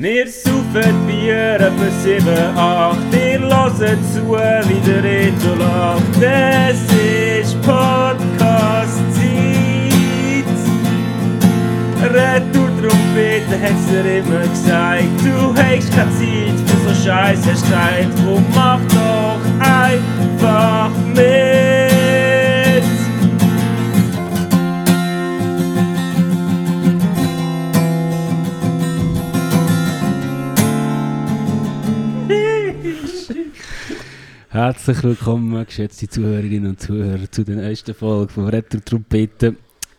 Wir saufen Bier etwa 7, 8. Ihr hört zu, wie der Reto lacht. Es ist Podcast-Zeit. Retour-Trompete hat's dir immer gesagt. Du hast keine Zeit für so Scheiße Streit. Drum mach doch einfach mit. Herzlich willkommen, geschätzte Zuhörerinnen und Zuhörer, zu der neuesten Folge von Retro Trompete.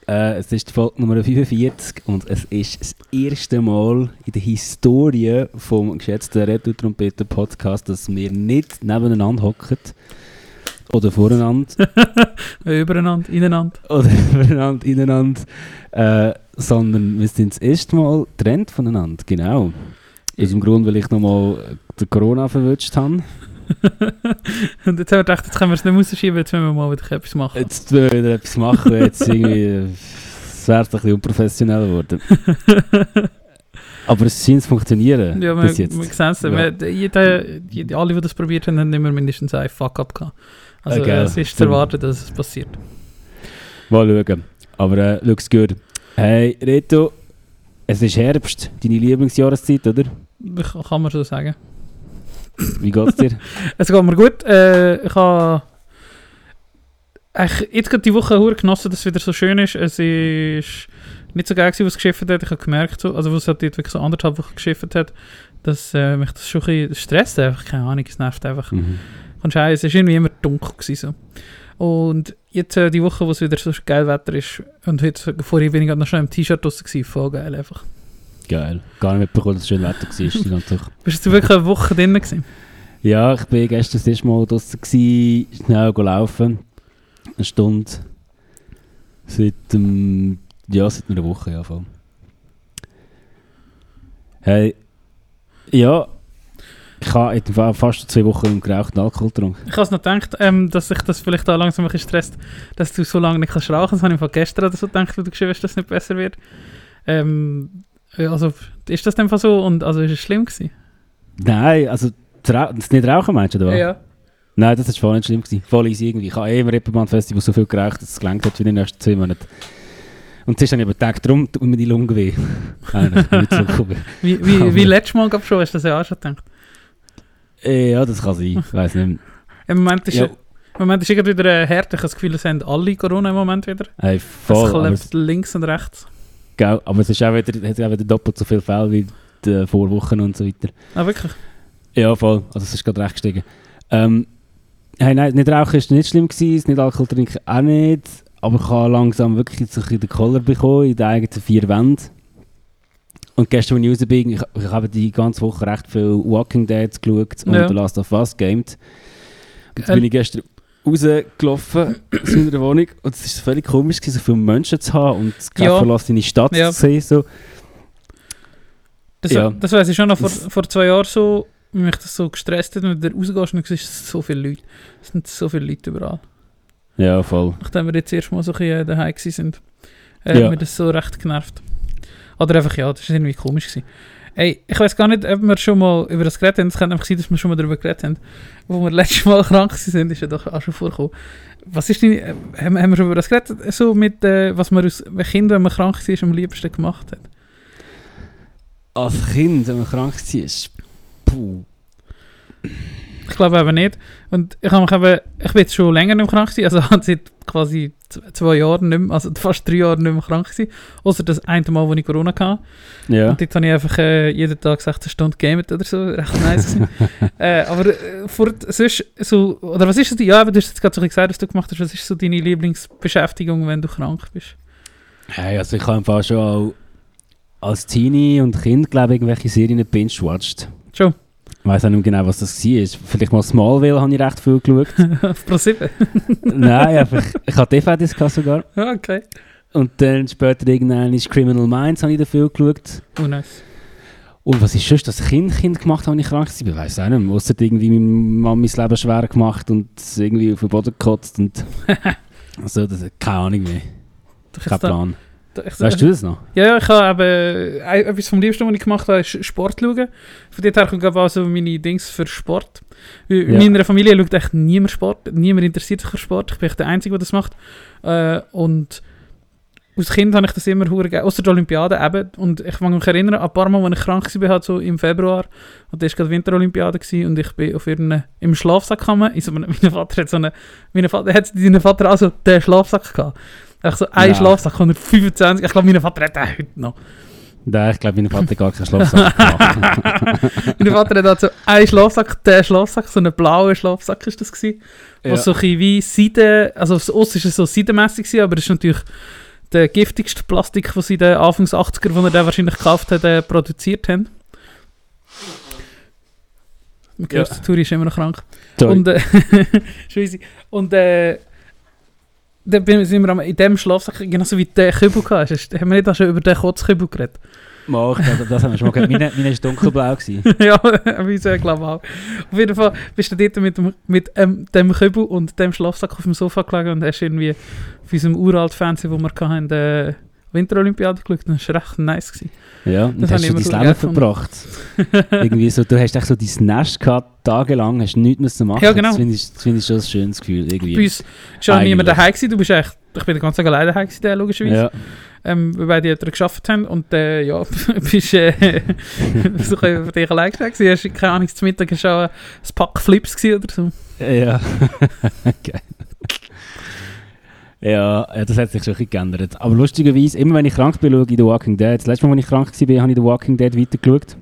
Äh, es ist die Folge Nummer 45 und es ist das erste Mal in der Historie vom geschätzten Retro Trompete Podcast, dass wir nicht nebeneinander hocken oder voreinander Übereinander, ineinander. oder übereinander, ineinander, äh, sondern wir sind das erste Mal getrennt voneinander, genau. Aus dem Grund, weil ich nochmal den Corona verwünscht habe. Und jetzt haben wir gedacht, jetzt können wir es nicht rausschieben, jetzt müssen wir mal wieder etwas machen. Jetzt wollen wir wieder etwas machen, jetzt irgendwie, äh, es wäre ein bisschen unprofessionell geworden. Aber es scheint zu funktionieren Ja, wir, bis jetzt. wir sehen es. Ja. Jeder, jede, alle, die das probiert haben, haben immer mindestens ein Fuck-up gehabt. Also Okay. äh, es ist zu erwarten, dass es passiert. Mal schauen. Aber äh, looks good. Hey, Reto, es ist Herbst, deine Lieblingsjahreszeit, oder? Kann man so sagen. Wie geht's dir? Es geht mir gut. Äh, ich habe jetzt gerade die Woche hure genossen, dass es wieder so schön ist. Es ist nicht so geil was geschifft hat. Ich habe gemerkt, so, also was halt wirklich so anderthalb Wochen geschifft hat, dass äh, mich das schon ein bisschen stresst. Einfach, keine Ahnung, es nervt einfach. mhm. Scheiße, es war irgendwie immer dunkel. Gewesen, so. Und jetzt äh, die Woche, wo es wieder so geil Wetter ist, und heute, vorher bin ich gerade noch schon im T-Shirt draussen gewesen, voll geil einfach. Geil. Gar nicht mitbekommen, dass es schön Wetter war. Bist du wirklich eine Woche drin gewesen? Ja, ich bin gestern das erste Mal draußen, schnell laufen. Eine Stunde. Seit, ähm, ja, seit einer Woche, ja, voll. Hey, ja, ich habe in dem Fall fast zwei Wochen im gerauchten Alkohol getrunken. Ich habe es noch gedacht, ähm, dass sich das vielleicht da langsam ein bisschen stresst, dass du so lange nicht kannst rauchen. Das habe ich von gestern oder so gedacht, wo du geschrieben hast, dass es nicht besser wird. Ähm, also, ist das denn so? Und also, ist es schlimm gewesen? Nein, also das, nicht Rauchen meinst du, oder was? Nein, das war voll nicht schlimm. Gewesen. Voll easy irgendwie. Ich habe eh im Reeperbahn-Festival so viel geraucht, dass es gelangt hat für die nächsten zwei Monate. Und zuerst habe ich aber gedacht, darum tut mir die Lunge weh. Ist. Wie, wie, wie letztes Mal gab schon, hast du das ja auch schon gedacht? Eh, Ja, das kann sein. Ich weiß nicht. Im Moment ist, Ja. im Moment ist irgendwie wieder äh, hart. Ich habe das Gefühl, es haben alle Corona im Moment wieder. Hey, Es voll. Es, links und rechts. Gell, aber es ist auch wieder, hat auch wieder doppelt so viele Fälle wie die Vorwochen und so weiter. Ah, wirklich? Ja, voll. Also es ist gerade recht gestiegen. Ähm, hey, nein, nicht rauchen ist nicht schlimm gewesen, nicht Alkohol trinken auch nicht. Aber ich habe langsam wirklich so ein bisschen den Koller bekommen in den eigenen vier Wänden. Und gestern, als ich raus bin, ich, ich habe die ganze Woche recht viel Walking Dead geschaut und Ja. The Last of Us gamed. Und jetzt bin ich gestern rausgelaufen aus meiner Wohnung und es war völlig komisch, gewesen, so viele Menschen zu haben und keine Ja. verlassene Stadt Ja. zu sehen. So. Das, Ja. das weiß ich schon noch vor, Das- vor zwei Jahren so, wie mich das so gestresst hat, wenn du rausgehst und du siehst so viele Leute. Es sind so viele Leute überall. Ja, voll. Nachdem wir jetzt erst mal so ein bisschen äh, daheim gewesen sind, äh, Ja. hat mir das so recht genervt. Oder einfach, ja, das war irgendwie komisch. Gewesen. Ey, ich weiß gar nicht, ob wir schon mal über das geredet haben. Es kann einfach sein, dass wir schon mal darüber geredet haben. Wo wir letztes Mal krank sind, ist ja doch auch schon vorgekommen. Was ist deine, äh, haben, wir schon über das geredet? So mit, äh, was man wenn Kind, wenn man krank war, am liebsten gemacht hat? Als Kind, wenn man krank war, puh. Ich glaube eben nicht. Und ich habe mich eben, ich bin jetzt schon länger nicht mehr krank gewesen, also habe seit quasi zwei Jahren nicht mehr, also fast drei Jahre nicht mehr krank gewesen. Außer das eine Mal, wo ich Corona hatte. Ja. Und dort habe ich einfach äh, jeden Tag 16 Stunden gamet oder so. Recht nice. äh, aber äh, vor, sonst so, oder was ist so die, ja, aber du hast jetzt gerade so gesagt, was du gemacht hast. Was ist so deine Lieblingsbeschäftigung, wenn du krank bist? Hey, also ich habe Fall schon auch als Teenie und Kind, glaube ich, irgendwelche Serien binge-watched. Schon. Ich weiß auch nicht mehr genau, was das war. Vielleicht mal Smallville habe ich recht viel geschaut. Auf Pro 7? Nein, einfach, ich hatte DVDs sogar. Ja, okay. Und dann später irgendwann ist Criminal Minds habe ich dafür geschaut. Oh, nice. Und was ist sonst das Kind, kind gemacht, habe ich krank war? Ich weiß auch nicht mehr. Ausser irgendwie meine Mamis Leben schwer gemacht und irgendwie auf den Boden gekotzt und so, das, keine Ahnung mehr. Kein da, Plan. Da- ich- Weißt du das noch? Ja, ja, ich habe eben, äh, etwas vom Liebsten, was ich gemacht habe, ist Sport schauen. Von dort her kommt glaube ich, auch so meine Dings für Sport. Weil In Ja. meiner Familie schaut echt niemand Sport, niemand interessiert sich für Sport. Ich bin echt der Einzige, der das macht. Äh, und als Kind habe ich das immer hure geil, außer der Olympiade eben. Und ich kann mich erinnern, an ein paar Mal, als ich krank war, halt so im Februar, und das war gerade Winterolympiade gewesen, und ich bin auf irgendeinem, im Schlafsack gekommen. In so einem, mein Vater hat so eine, mein Vater hat seinen Vater auch so den Schlafsack gehabt. Echt so ein Ja. Schlafsack, 125, ich glaube, mein Vater hat den heute noch. Nein, ich glaube, mein Vater hat gar keinen Schlafsack gemacht. Mein Vater hat so einen Schlafsack, der Schlafsack, so einen blauen Schlafsack ist das gewesen. Ja. Wo so ein wie Seide, also Ost ist es so seidenmässig gewesen, aber das ist natürlich der giftigste Plastik, den sie in den Anfangs 80er, wo er den wahrscheinlich gekauft hat, äh, produziert haben. Man Ja. hört, der Turi ist immer noch krank. Sorry. Und, äh. Und, äh, dann bin- sind wir am- in dem Schlafsack, genauso wie der Kübel hast. Haben wir nicht auch schon über den Kotzkübel geredet? Mal, das haben wir schon mal gehört. Meine, meine war dunkelblau. Ja, wie ich glaube auch. Auf jeden Fall bist du dort mit dem, mit ähm, dem Kübel und dem Schlafsack auf dem Sofa gelegen und hast irgendwie auf unserem uralt Fernsehen, wo wir hatten, die Winterolympiade geschaut. Das war recht nice. Gewesen. Ja, und Das hast du dein Leben verbracht. Irgendwie so, du hast echt so dein Nest gehabt, tagelang, hast nichts mehr zu machen. Ja, genau. Das finde ich, das finde ich schon ein schönes Gefühl. Irgendwie. Bei uns war auch niemand daheim. Gewesen. Du bist echt, ich bin den ganzen Tag alleine daheim, gewesen, logischerweise. ja. Ähm, weil beide Eltern gearbeitet haben und äh, ja, bist äh, so für dich allein gewesen. Hast keine Ahnung, zum Mittag schon ein Pack Flips oder so. Ja. Geil. Ja, ja, das hat sich schon ein bisschen geändert. Aber lustigerweise, immer wenn ich krank bin, schaue ich The Walking Dead. Das letzte Mal, als ich krank war, habe ich The Walking Dead weitergeschaut.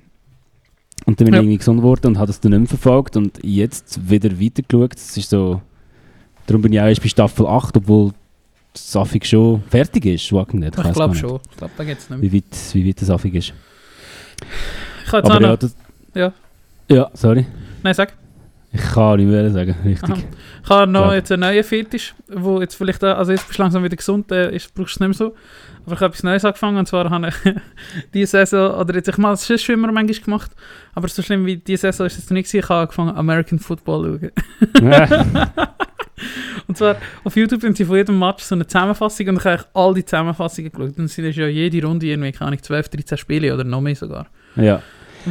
Und dann bin Ja. ich irgendwie gesund geworden und habe das dann nicht mehr verfolgt. Und jetzt wieder weitergeschaut. Das ist so... Darum bin ich auch erst bei Staffel 8, obwohl Safig schon fertig ist, Walking Dead. Ich gar glaube schon. Ich glaube, da geht es nicht mehr. Wie weit, wie weit das Safig ist. Ich habe jetzt auch Aber ja, noch... das, Ja. Ja, sorry. Nein, sag. Ich kann nicht mehr sagen, richtig. Aha. Ich habe noch jetzt einen neuen Fetisch, wo jetzt vielleicht, auch- also jetzt bist du langsam wieder gesund, äh, ist, brauchst du es nicht mehr so. Aber ich habe etwas Neues angefangen und zwar habe ich diese Saison, oder jetzt, ich habe es schon immer manchmal gemacht, aber so schlimm wie diese Saison ist es nicht gewesen, ich habe angefangen American Football zu schauen. Und zwar auf YouTube sind sie von jedem Match so eine Zusammenfassung und ich habe all die Zusammenfassungen geschaut. Und es sind ja jede Runde irgendwie, keine Ahnung, 12, 13 Spiele oder noch mehr sogar. Ja.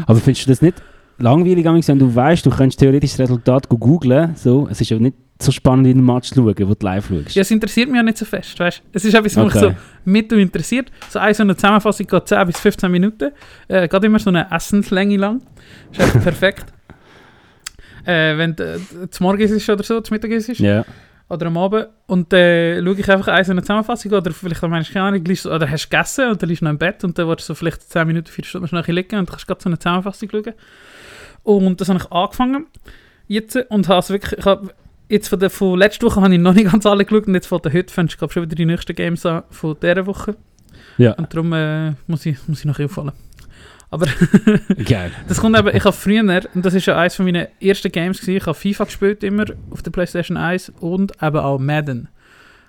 Aber findest du das nicht langweilig, wenn du weißt, du könntest theoretisch das Resultat go googlen, so, es ist ja nicht so spannend, wie einen Match zu schauen, wo du live schaust. Ja, es interessiert mich ja nicht so fest, weißt Es ist etwas, was mich Okay. so mit interessiert. So eine, so eine Zusammenfassung geht 10 bis 15 Minuten. Äh, geht immer so eine Essenslänge lang. Ist echt perfekt. Äh, wenn äh, zum Morgen ist oder so, zum Mittag ist Ja. Oder am Abend. Und dann äh, schaue ich einfach eine Zusammenfassung oder vielleicht am Mensch keine Ahnung, du- oder hast du gegessen und dann liegst du noch im Bett und dann willst du so vielleicht 10 Minuten, 4 Stunden schnell liegen und kannst gerade so eine Zusammenfassung schauen. Und das habe ich angefangen jetzt und habe es wirklich, ich habe jetzt von, der, von letzter Woche habe ich noch nicht ganz alle geschaut und jetzt von der heute fängst du schon wieder die nächsten Games an von dieser Woche. Ja. Und darum äh, muss, ich, muss ich noch auffallen. Aber Geil. das kommt eben, ich habe früher, und das ist ja eines von meinen ersten Games gewesen, ich habe FIFA gespielt immer auf der Playstation 1 und eben auch Madden.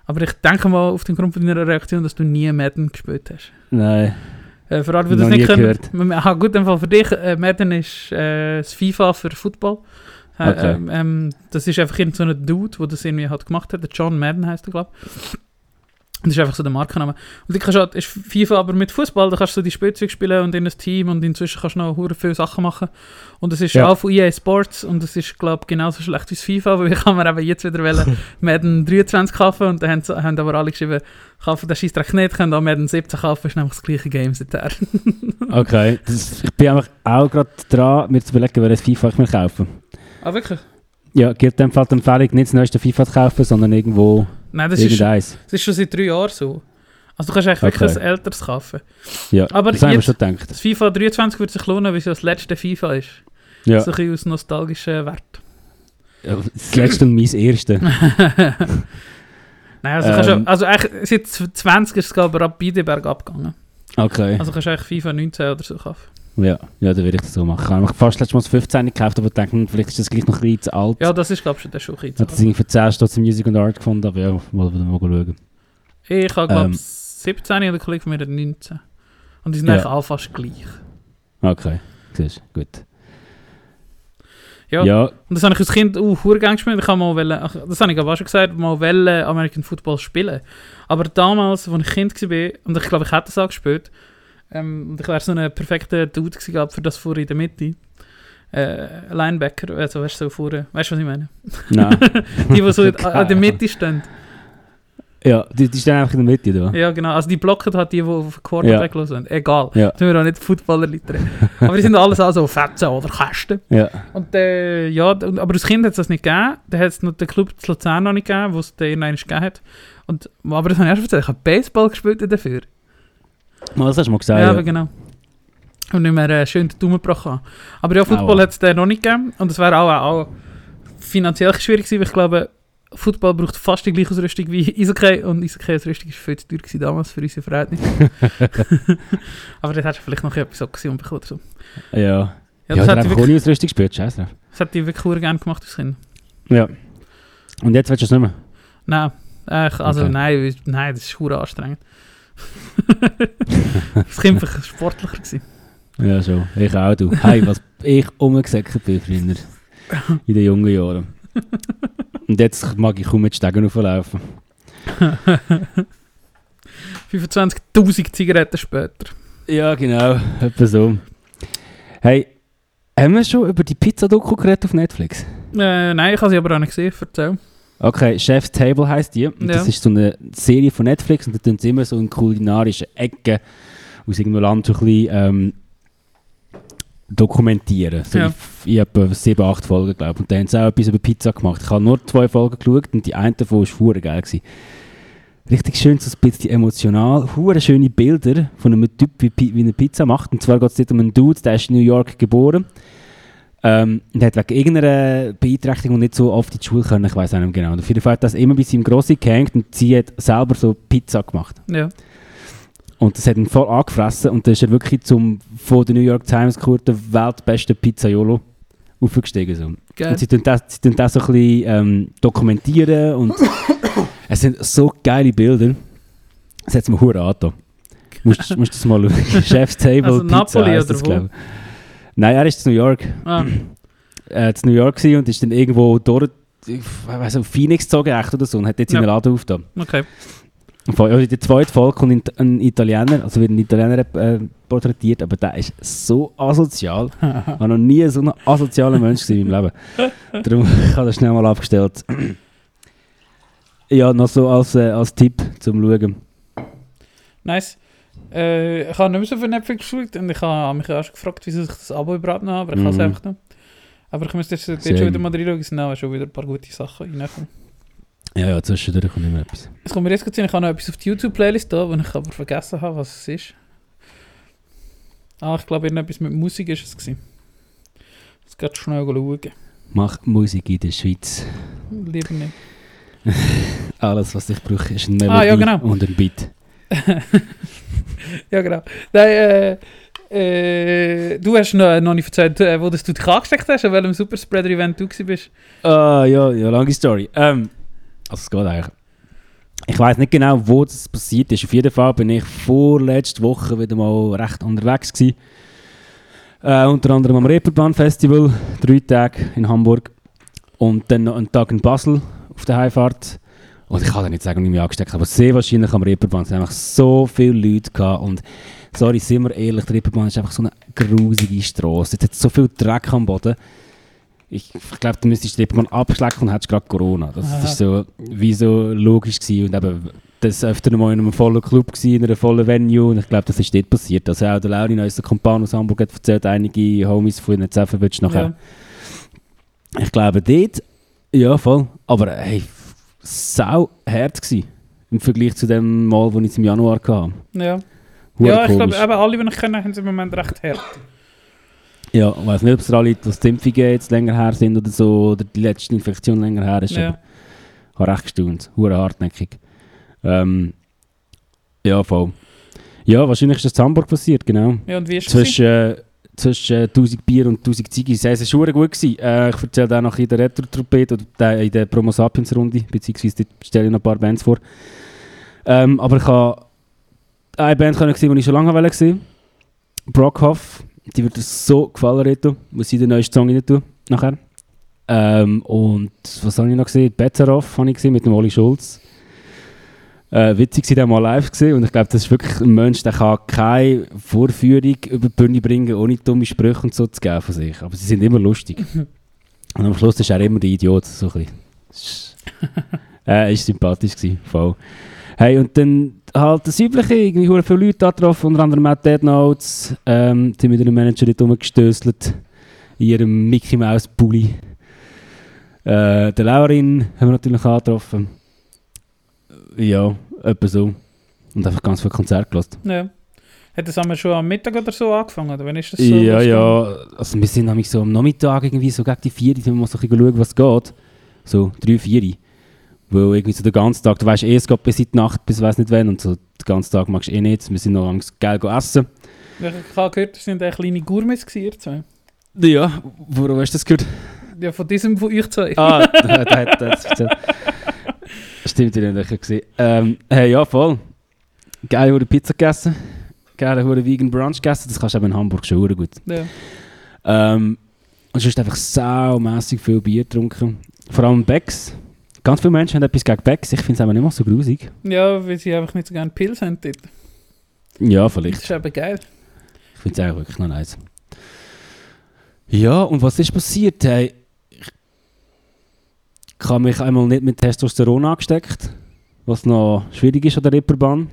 Aber ich denke mal auf den Grund von deiner Reaktion, dass du nie Madden gespielt hast. Nein. Äh, für alle, die das nicht können. Aha, gut, im Fall für dich, äh, Madden ist äh, das FIFA für Football. Äh, Okay. ähm, ähm, das ist einfach irgend so ein Dude, der das irgendwie halt gemacht hat. Der John Madden heißt er, glaube ich. Das ist einfach so der Markenname. Und du kannst halt, ist FIFA aber mit Fußball, da kannst du die Spielzeuge spielen und in ein Team und inzwischen kannst du noch hure viele Sachen machen. Und es ist Ja. auch von EA Sports und es ist, glaube ich, genauso schlecht wie FIFA, weil ich kann mir eben jetzt wieder wollen Madden 23 kaufen und dann haben, aber alle geschrieben, kaufen den Scheissdreck nicht, können auch Madden 17 kaufen, ist nämlich das gleiche Game seither. Okay. Das, ich bin einfach auch gerade dran, mir zu überlegen, welches FIFA ich mir kaufe. ah, wirklich? Ja, gibt dem Fall die Empfehlung, nicht das neueste FIFA zu kaufen, sondern irgendwo Nein, das ist, das ist schon seit drei Jahren so. Also du kannst eigentlich Okay. wirklich ein älteres kaufen. Ja, Aber das haben wir schon gedacht. Das FIFA 23 würde sich lohnen, weil es ja das letzte FIFA ist. Ja. So ein bisschen aus nostalgischen Wert. Ja, Das letzte und mein erste. Nein, also, kannst Ähm. du, also eigentlich seit 20 ist es aber ab beide Berg abgegangen. Okay. Also kannst du eigentlich FIFA 19 oder so kaufen. Ja, ja dann würde ich das so machen. Ich habe fast letztes Mal das 15 gekauft, aber denke, vielleicht ist das gleich noch ein bisschen zu alt. Ja, das ist glaube ich schon der Schuch Ich habe das irgendwie für 10 Stutz Music und Art gefunden, aber ja, wollen wir mal schauen. Ich habe glaube Ähm. 17 und der Kollege von mir hat 19. Und die sind Ja. eigentlich alle fast gleich. Okay, siehst du, gut. Ja. Ja, Und das habe ich als Kind auch uh, gerne gespielt. Ich habe mal wollen, das habe ich aber auch schon gesagt, mal wollen American Football spielen. Aber damals, als ich Kind war, und ich glaube, ich hätte es auch gespielt, ähm, und ich wäre so ein perfekter Dude gewesen, glaub, für das vorne in der Mitte. Äh, Linebacker, also weißt du, so vorne, weißt du, was ich meine? nein. Die, die so in, an der Mitte stehen. ja, die, die stehen einfach in der Mitte da. Ja, genau. Also die blocken halt die, die auf den Quarterback los sind. Egal. Ja. Tun wir auch nicht Footballer-Leute reden. Aber die sind alles auch so Fetzen oder Kästen. Ja, Und äh, ja, und- aber als Kind hat es das nicht gegeben. Da hat es noch den Club zu Luzern noch nicht gegeben, wo es den irgendwann gegeben hat. Und, aber das habe ich erst erzählt. Ich habe Baseball gespielt dafür. Das hast du mal Ja, gesagt. aber Ja, genau. Und nicht mehr äh, schön den Daumen gebrochen haben. Aber ja, Football hat es dann noch nicht gegeben. Und es wäre auch, auch finanziell schwierig gewesen, weil ich glaube, Football braucht fast die gleiche Ausrüstung wie Eishockey. Und Eishockey-Ausrüstung war viel zu teuer gewesen damals für unsere Verhältnisse. aber das hättest du vielleicht noch etwas Option bekommen so. ja. Ja, das, ja hat einfach wirklich, ohne Ausrüstung gespielt, scheiße das hat die wirklich sehr gerne gemacht als Kind. Ja. Und jetzt willst du es nicht mehr? Nein, äh, also Okay. nein, nein, das ist anstrengend. war sportlicher gewesen. Ja, schon. Ich auch, du. Hey, was ich umgesäckert bin früher. In den jungen Jahren. Und jetzt mag ich kaum mit Stegen auflaufen. 25'000 Zigaretten später. Ja, genau. Etwa so. Hey, haben wir schon über die Pizza-Doku geredet auf Netflix? Äh, nein, ich habe sie aber auch nicht gesehen, erzähl. Okay, Chef's Table heisst die. Und Ja. Das ist so eine Serie von Netflix und da tun sie immer so in kulinarischen Ecken aus irgendeinem Land so ein bisschen ähm, dokumentieren. So Ja. in, in etwa sieben, acht Folgen, glaube ich. Und da haben sie auch etwas über Pizza gemacht. Ich habe nur zwei Folgen geschaut und die eine davon war verdammt geil. Gewesen. Richtig schön, so ein bisschen emotional. Hure schöne Bilder von einem Typ, wie, wie eine Pizza macht. Und zwar geht es dort um einen Dude, der ist in New York geboren. Ähm, und hat wegen irgendeiner Beeinträchtigung nicht so oft in die Schule können, ich weiß auch nicht genau. Und auf jeden Fall hat das immer bei seinem Grossi gehängt und sie hat selber so Pizza gemacht. Ja. Und das hat ihn voll angefressen und dann ist er wirklich zum von der New York Times gehörten weltbesten Pizzaiolo aufgestiegen. So. Geil. Und sie tun das, sie tun das so ein bisschen ähm, dokumentieren und es sind so geile Bilder. Das hat mir hure angetan. Musst, musst das mal schauen. Chef's Table Also Pizza Napoli oder das, wo? glaub ich. Nein, er ist in New York. Ah, Äh, in New York und ist dann irgendwo dort, ich weiß nicht, Phoenix gezogen oder so und hat jetzt Ja. seinen Laden aufgetan. okay. Also in der zweiten Folge kommt ein, Italiener, also wird ein Italiener äh, porträtiert, aber der ist so asozial. Ich habe noch nie so ein asozialer Mensch gesehen in meinem Leben. Darum ich habe das schnell mal abgestellt. ja, noch so als, äh, als Tipp zum Schauen. Nice. Äh, ich habe nicht mehr so für Netflix geschaut und ich habe mich erst gefragt, wieso ich das Abo überhaupt noch habe, aber ich habe es Mhm. einfach noch. Aber ich müsste jetzt, jetzt schon wieder mal reinschauen, es sind auch schon wieder ein paar gute Sachen reingekommen. Ja, ja, zwischendurch kommt immer etwas. Es kommt mir jetzt gerade ich habe noch etwas auf die YouTube-Playlist da, wo ich aber vergessen habe, was es ist. Ah, ich glaube, irgendetwas mit Musik ist es gewesen. Jetzt geht schnell schauen. Mach Musik in der Schweiz. Lieber nicht. Alles, was ich brauche, ist ein Melodie Ah, ja, genau. und ein Beat. ja, genau. Nein, äh, äh, du hast noch, noch nicht erzählt, äh, wo du dich angesteckt hast, an welchem Superspreader-Event du gewesen bist. Ah, ja, ja, lange Story. Ähm, also es geht eigentlich. Ich weiß nicht genau, wo das passiert ist. Auf jeden Fall bin ich vorletzte Woche wieder mal recht unterwegs gewesen. Äh, unter anderem am Reeperbahn Festival, drei Tage in Hamburg. Und dann noch einen Tag in Basel auf der Heimfahrt. Und ich kann dir nicht sagen, wie ich mich angesteckt habe, aber sehr wahrscheinlich am Reeperbahn. Es waren einfach so viele Leute gehabt. Und sorry, sind wir ehrlich, die Reeperbahn ist einfach so eine grusige Straße. Es hat so viel Dreck am Boden. Ich, ich glaube, du müsstest die Reeperbahn abschlecken und hättest gerade Corona. Das Aha. ist so, wie so logisch gewesen. Und eben, das war öfter mal in einem vollen Club, gewesen, in einer vollen Venue. Und ich glaube, das ist dort passiert. Also auch der Laurin, unser Kumpan aus Hamburg, hat erzählt, einige Homies von ihnen du nachher. Ich glaube, dort, ja, voll. Aber hey, sau hart gewesen. Im Vergleich zu dem Mal, wo ich es im Januar hatte. Ja, ja. Hure ja ich glaube, eben alle, die ich kenne, haben es im Moment recht hart. Ja, ich weiß nicht, ob es alle die Impfungen jetzt länger her sind oder so, oder die letzte Infektion länger her ist. Ja. Aber ich habe recht gestaunt. Hure hartnäckig. Ähm, ja, voll. Ja, wahrscheinlich ist das in Hamburg passiert, genau. ja, und wie ist es? Äh, zwischen äh, 1000 Bier und 1000 Ziggis. Es war gut. Gewesen. Äh, ich erzähle dann noch in der Retro-Trompete oder der- in der Promo Sapiens-Runde, beziehungsweise stelle ich noch ein paar Bands vor. Ähm, aber ich habe eine Band können sehen, die ich schon lange wollte sehen. Brockhoff. Die wird dir so gefallen, Reto. Muss ich den neuen Song rein tun, nachher. Ähm, und was habe ich noch gesehen? Betzeroff habe ich gesehen mit dem Oli Schulz. Äh, witzig war mal live gesehen und ich glaube, das ist wirklich ein Mensch, der kann keine Vorführung über die Bühne bringen, ohne dumme Sprüche und so zu geben von sich. Aber sie sind immer lustig. und am Schluss ist er immer der Idiot, so ein bisschen. äh, ist sympathisch gewesen, voll. Hey, und dann halt das Übliche, irgendwie hure viele Leute da getroffen, unter anderem auch Dead Notes, ähm, sind mit einem Manager dort rumgestößelt, in ihrem Mickey Mouse Pulli. Äh, der Laurin haben wir natürlich angetroffen. Ja, etwa so. Und einfach ganz viel Konzert gelassen. Ja. Hat das einmal schon am Mittag oder so angefangen? Oder wann ist das so? ja, ja. Also wir sind nämlich so am Nachmittag irgendwie so gegen die 4 sind wir mal so ein bisschen schauen, was geht. So 3, 4. Weil irgendwie so den ganzen Tag, du weißt eh, es geht bis in die Nacht, bis weiß nicht wann. Und so den ganzen Tag magst du eh nichts. Wir sind noch am geil essen. Ich habe gehört, das sind kleine Gourmets gewesen, zwei. Ja, worum hast du das gehört? Ja, von diesem von euch zwei. Ah, der, der das erzählt. Stimmt, ich habe nicht gesehen. Ähm, hey, ja, voll. Geile hure Pizza gegessen. Geile hure Vegan Brunch gegessen. Das kannst du eben in Hamburg schon hure gut. Ja. Ähm, und sonst einfach saumässig viel Bier getrunken. Vor allem Becks. Ganz viele Menschen haben etwas gegen Becks. Ich finde es aber nicht mal so grusig. ja, weil sie einfach nicht so gerne Pilz haben dort. Ja, Das vielleicht. ist eben geil. Ich finde es eigentlich wirklich noch nice. Ja, und was ist passiert? Hey, ich habe mich einmal nicht mit Testosteron angesteckt, was noch schwierig ist an der Ripperbahn.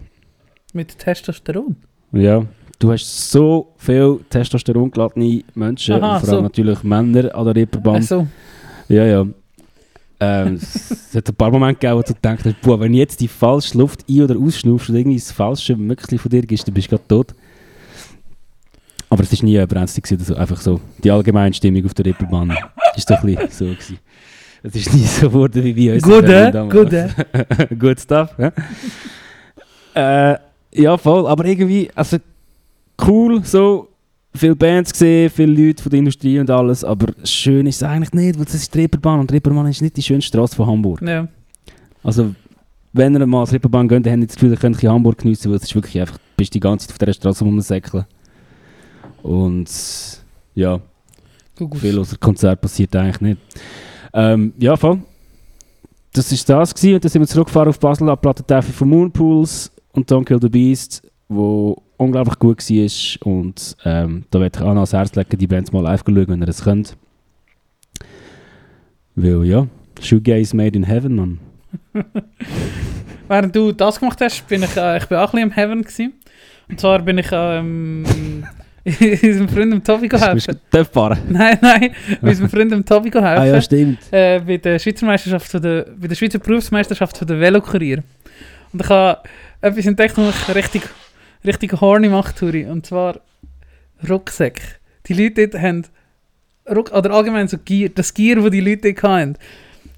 Mit Testosteron. Ja, du hast so viel Testosteron geladene Menschen, Aha, vor allem so. natürlich Männer an der Ripperbahn. Also, Ja, ja. Ähm, es hat ein paar Momente gegeben, wo du hast, boah, wenn jetzt die falsche Luft ein- oder ausschnaufst oder irgendwie das falsche Mückchen von dir gibst, dann bist du gerade tot. Aber es war nie eine Brenzli, also einfach so. Die allgemeine Stimmung auf der Rippelbahn ist doch ein bisschen so. Gewesen. Es ist nie so geworden wie bei uns. gut, Berlin damals. Gut, äh? Good stuff. Ja? äh, ja, voll. Aber irgendwie, also cool, so viele Bands gesehen, viele Leute von der Industrie und alles. Aber schön ist es eigentlich nicht, weil das ist die Reeperbahn und Reeperbahn ist nicht die schönste Straße von Hamburg. Ja. Also, wenn ihr mal als Reeperbahn geht, dann habt ihr das Gefühl, ihr könnt in Hamburg geniessen, weil es ist wirklich einfach, du bist die ganze Zeit auf dieser Straße rumsäckeln. Und ja, gut. viel außer Konzert passiert eigentlich nicht. Ähm, ja, voll. Das war das gewesen. und dann sind wir zurückgefahren auf Basel an die Platte von Moonpools und Don't Kill the Beast, wo unglaublich gut war und ähm, da werde ich auch noch ans Herz legen, die Bands mal live schauen, wenn ihr es könnt. Weil ja, Shoegaze made in heaven, Mann. Während du das gemacht hast, bin ich, äh, ich bin auch ein bisschen im Heaven gewesen. Und zwar bin ich ähm, unserem Freund dem Tobi Bist geholfen. du fahren? Nein, nein, unserem Freund dem Tobi geholfen. Ah ja, stimmt. äh, bei der Schweizer Meisterschaft von der, bei der Schweizer Berufsmeisterschaft von der Velokurier. Und ich habe etwas entdeckt, was mich richtig, richtig horny macht, Turi. Und zwar Rucksäcke. Die Leute dort haben, Ruck, oder allgemein so Gier, das Gier, das die Leute dort hatten,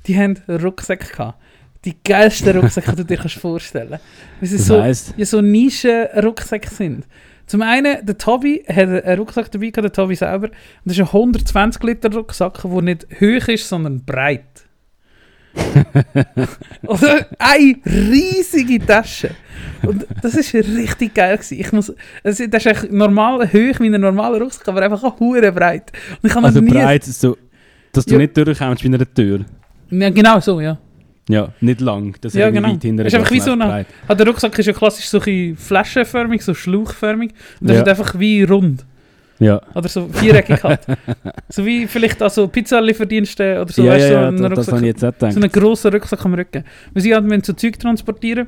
die haben Rucksäcke gehabt. Die geilsten Rucksäcke, die du dir kannst vorstellen kannst. Weil sie so, ja, so Nischen-Rucksäcke sind. Zum einen, der Tobi hat einen Rucksack dabei gehabt, der Tobi selber. Und das ist ein 120 Liter Rucksack, der nicht hoch ist, sondern breit. also eine riesige Tasche. Und das ist richtig geil gewesen. Ich muss, also das ist echt normal hoch wie ein normaler Rucksack, aber einfach auch hure breit. Und ich also nie... breit, so, dass du Ja. nicht durchkommst wie eine Tür. Ja, genau so, ja. Ja, nicht lang. Das Ja, ist genau. weit hinter Ist einfach wie so eine- der Rucksack ist ja klassisch so ein flaschenförmig, so schlauchförmig. Und das Ja. ist einfach wie rund. Ja. Oder so viereckig halt. so wie vielleicht also Pizzalieferdienste oder so, ja, weißt ja, so ja, ein das, habe ich jetzt auch gedacht. so einen grossen Rucksack am Rücken. Weil sie halt müssen so Zeug transportieren.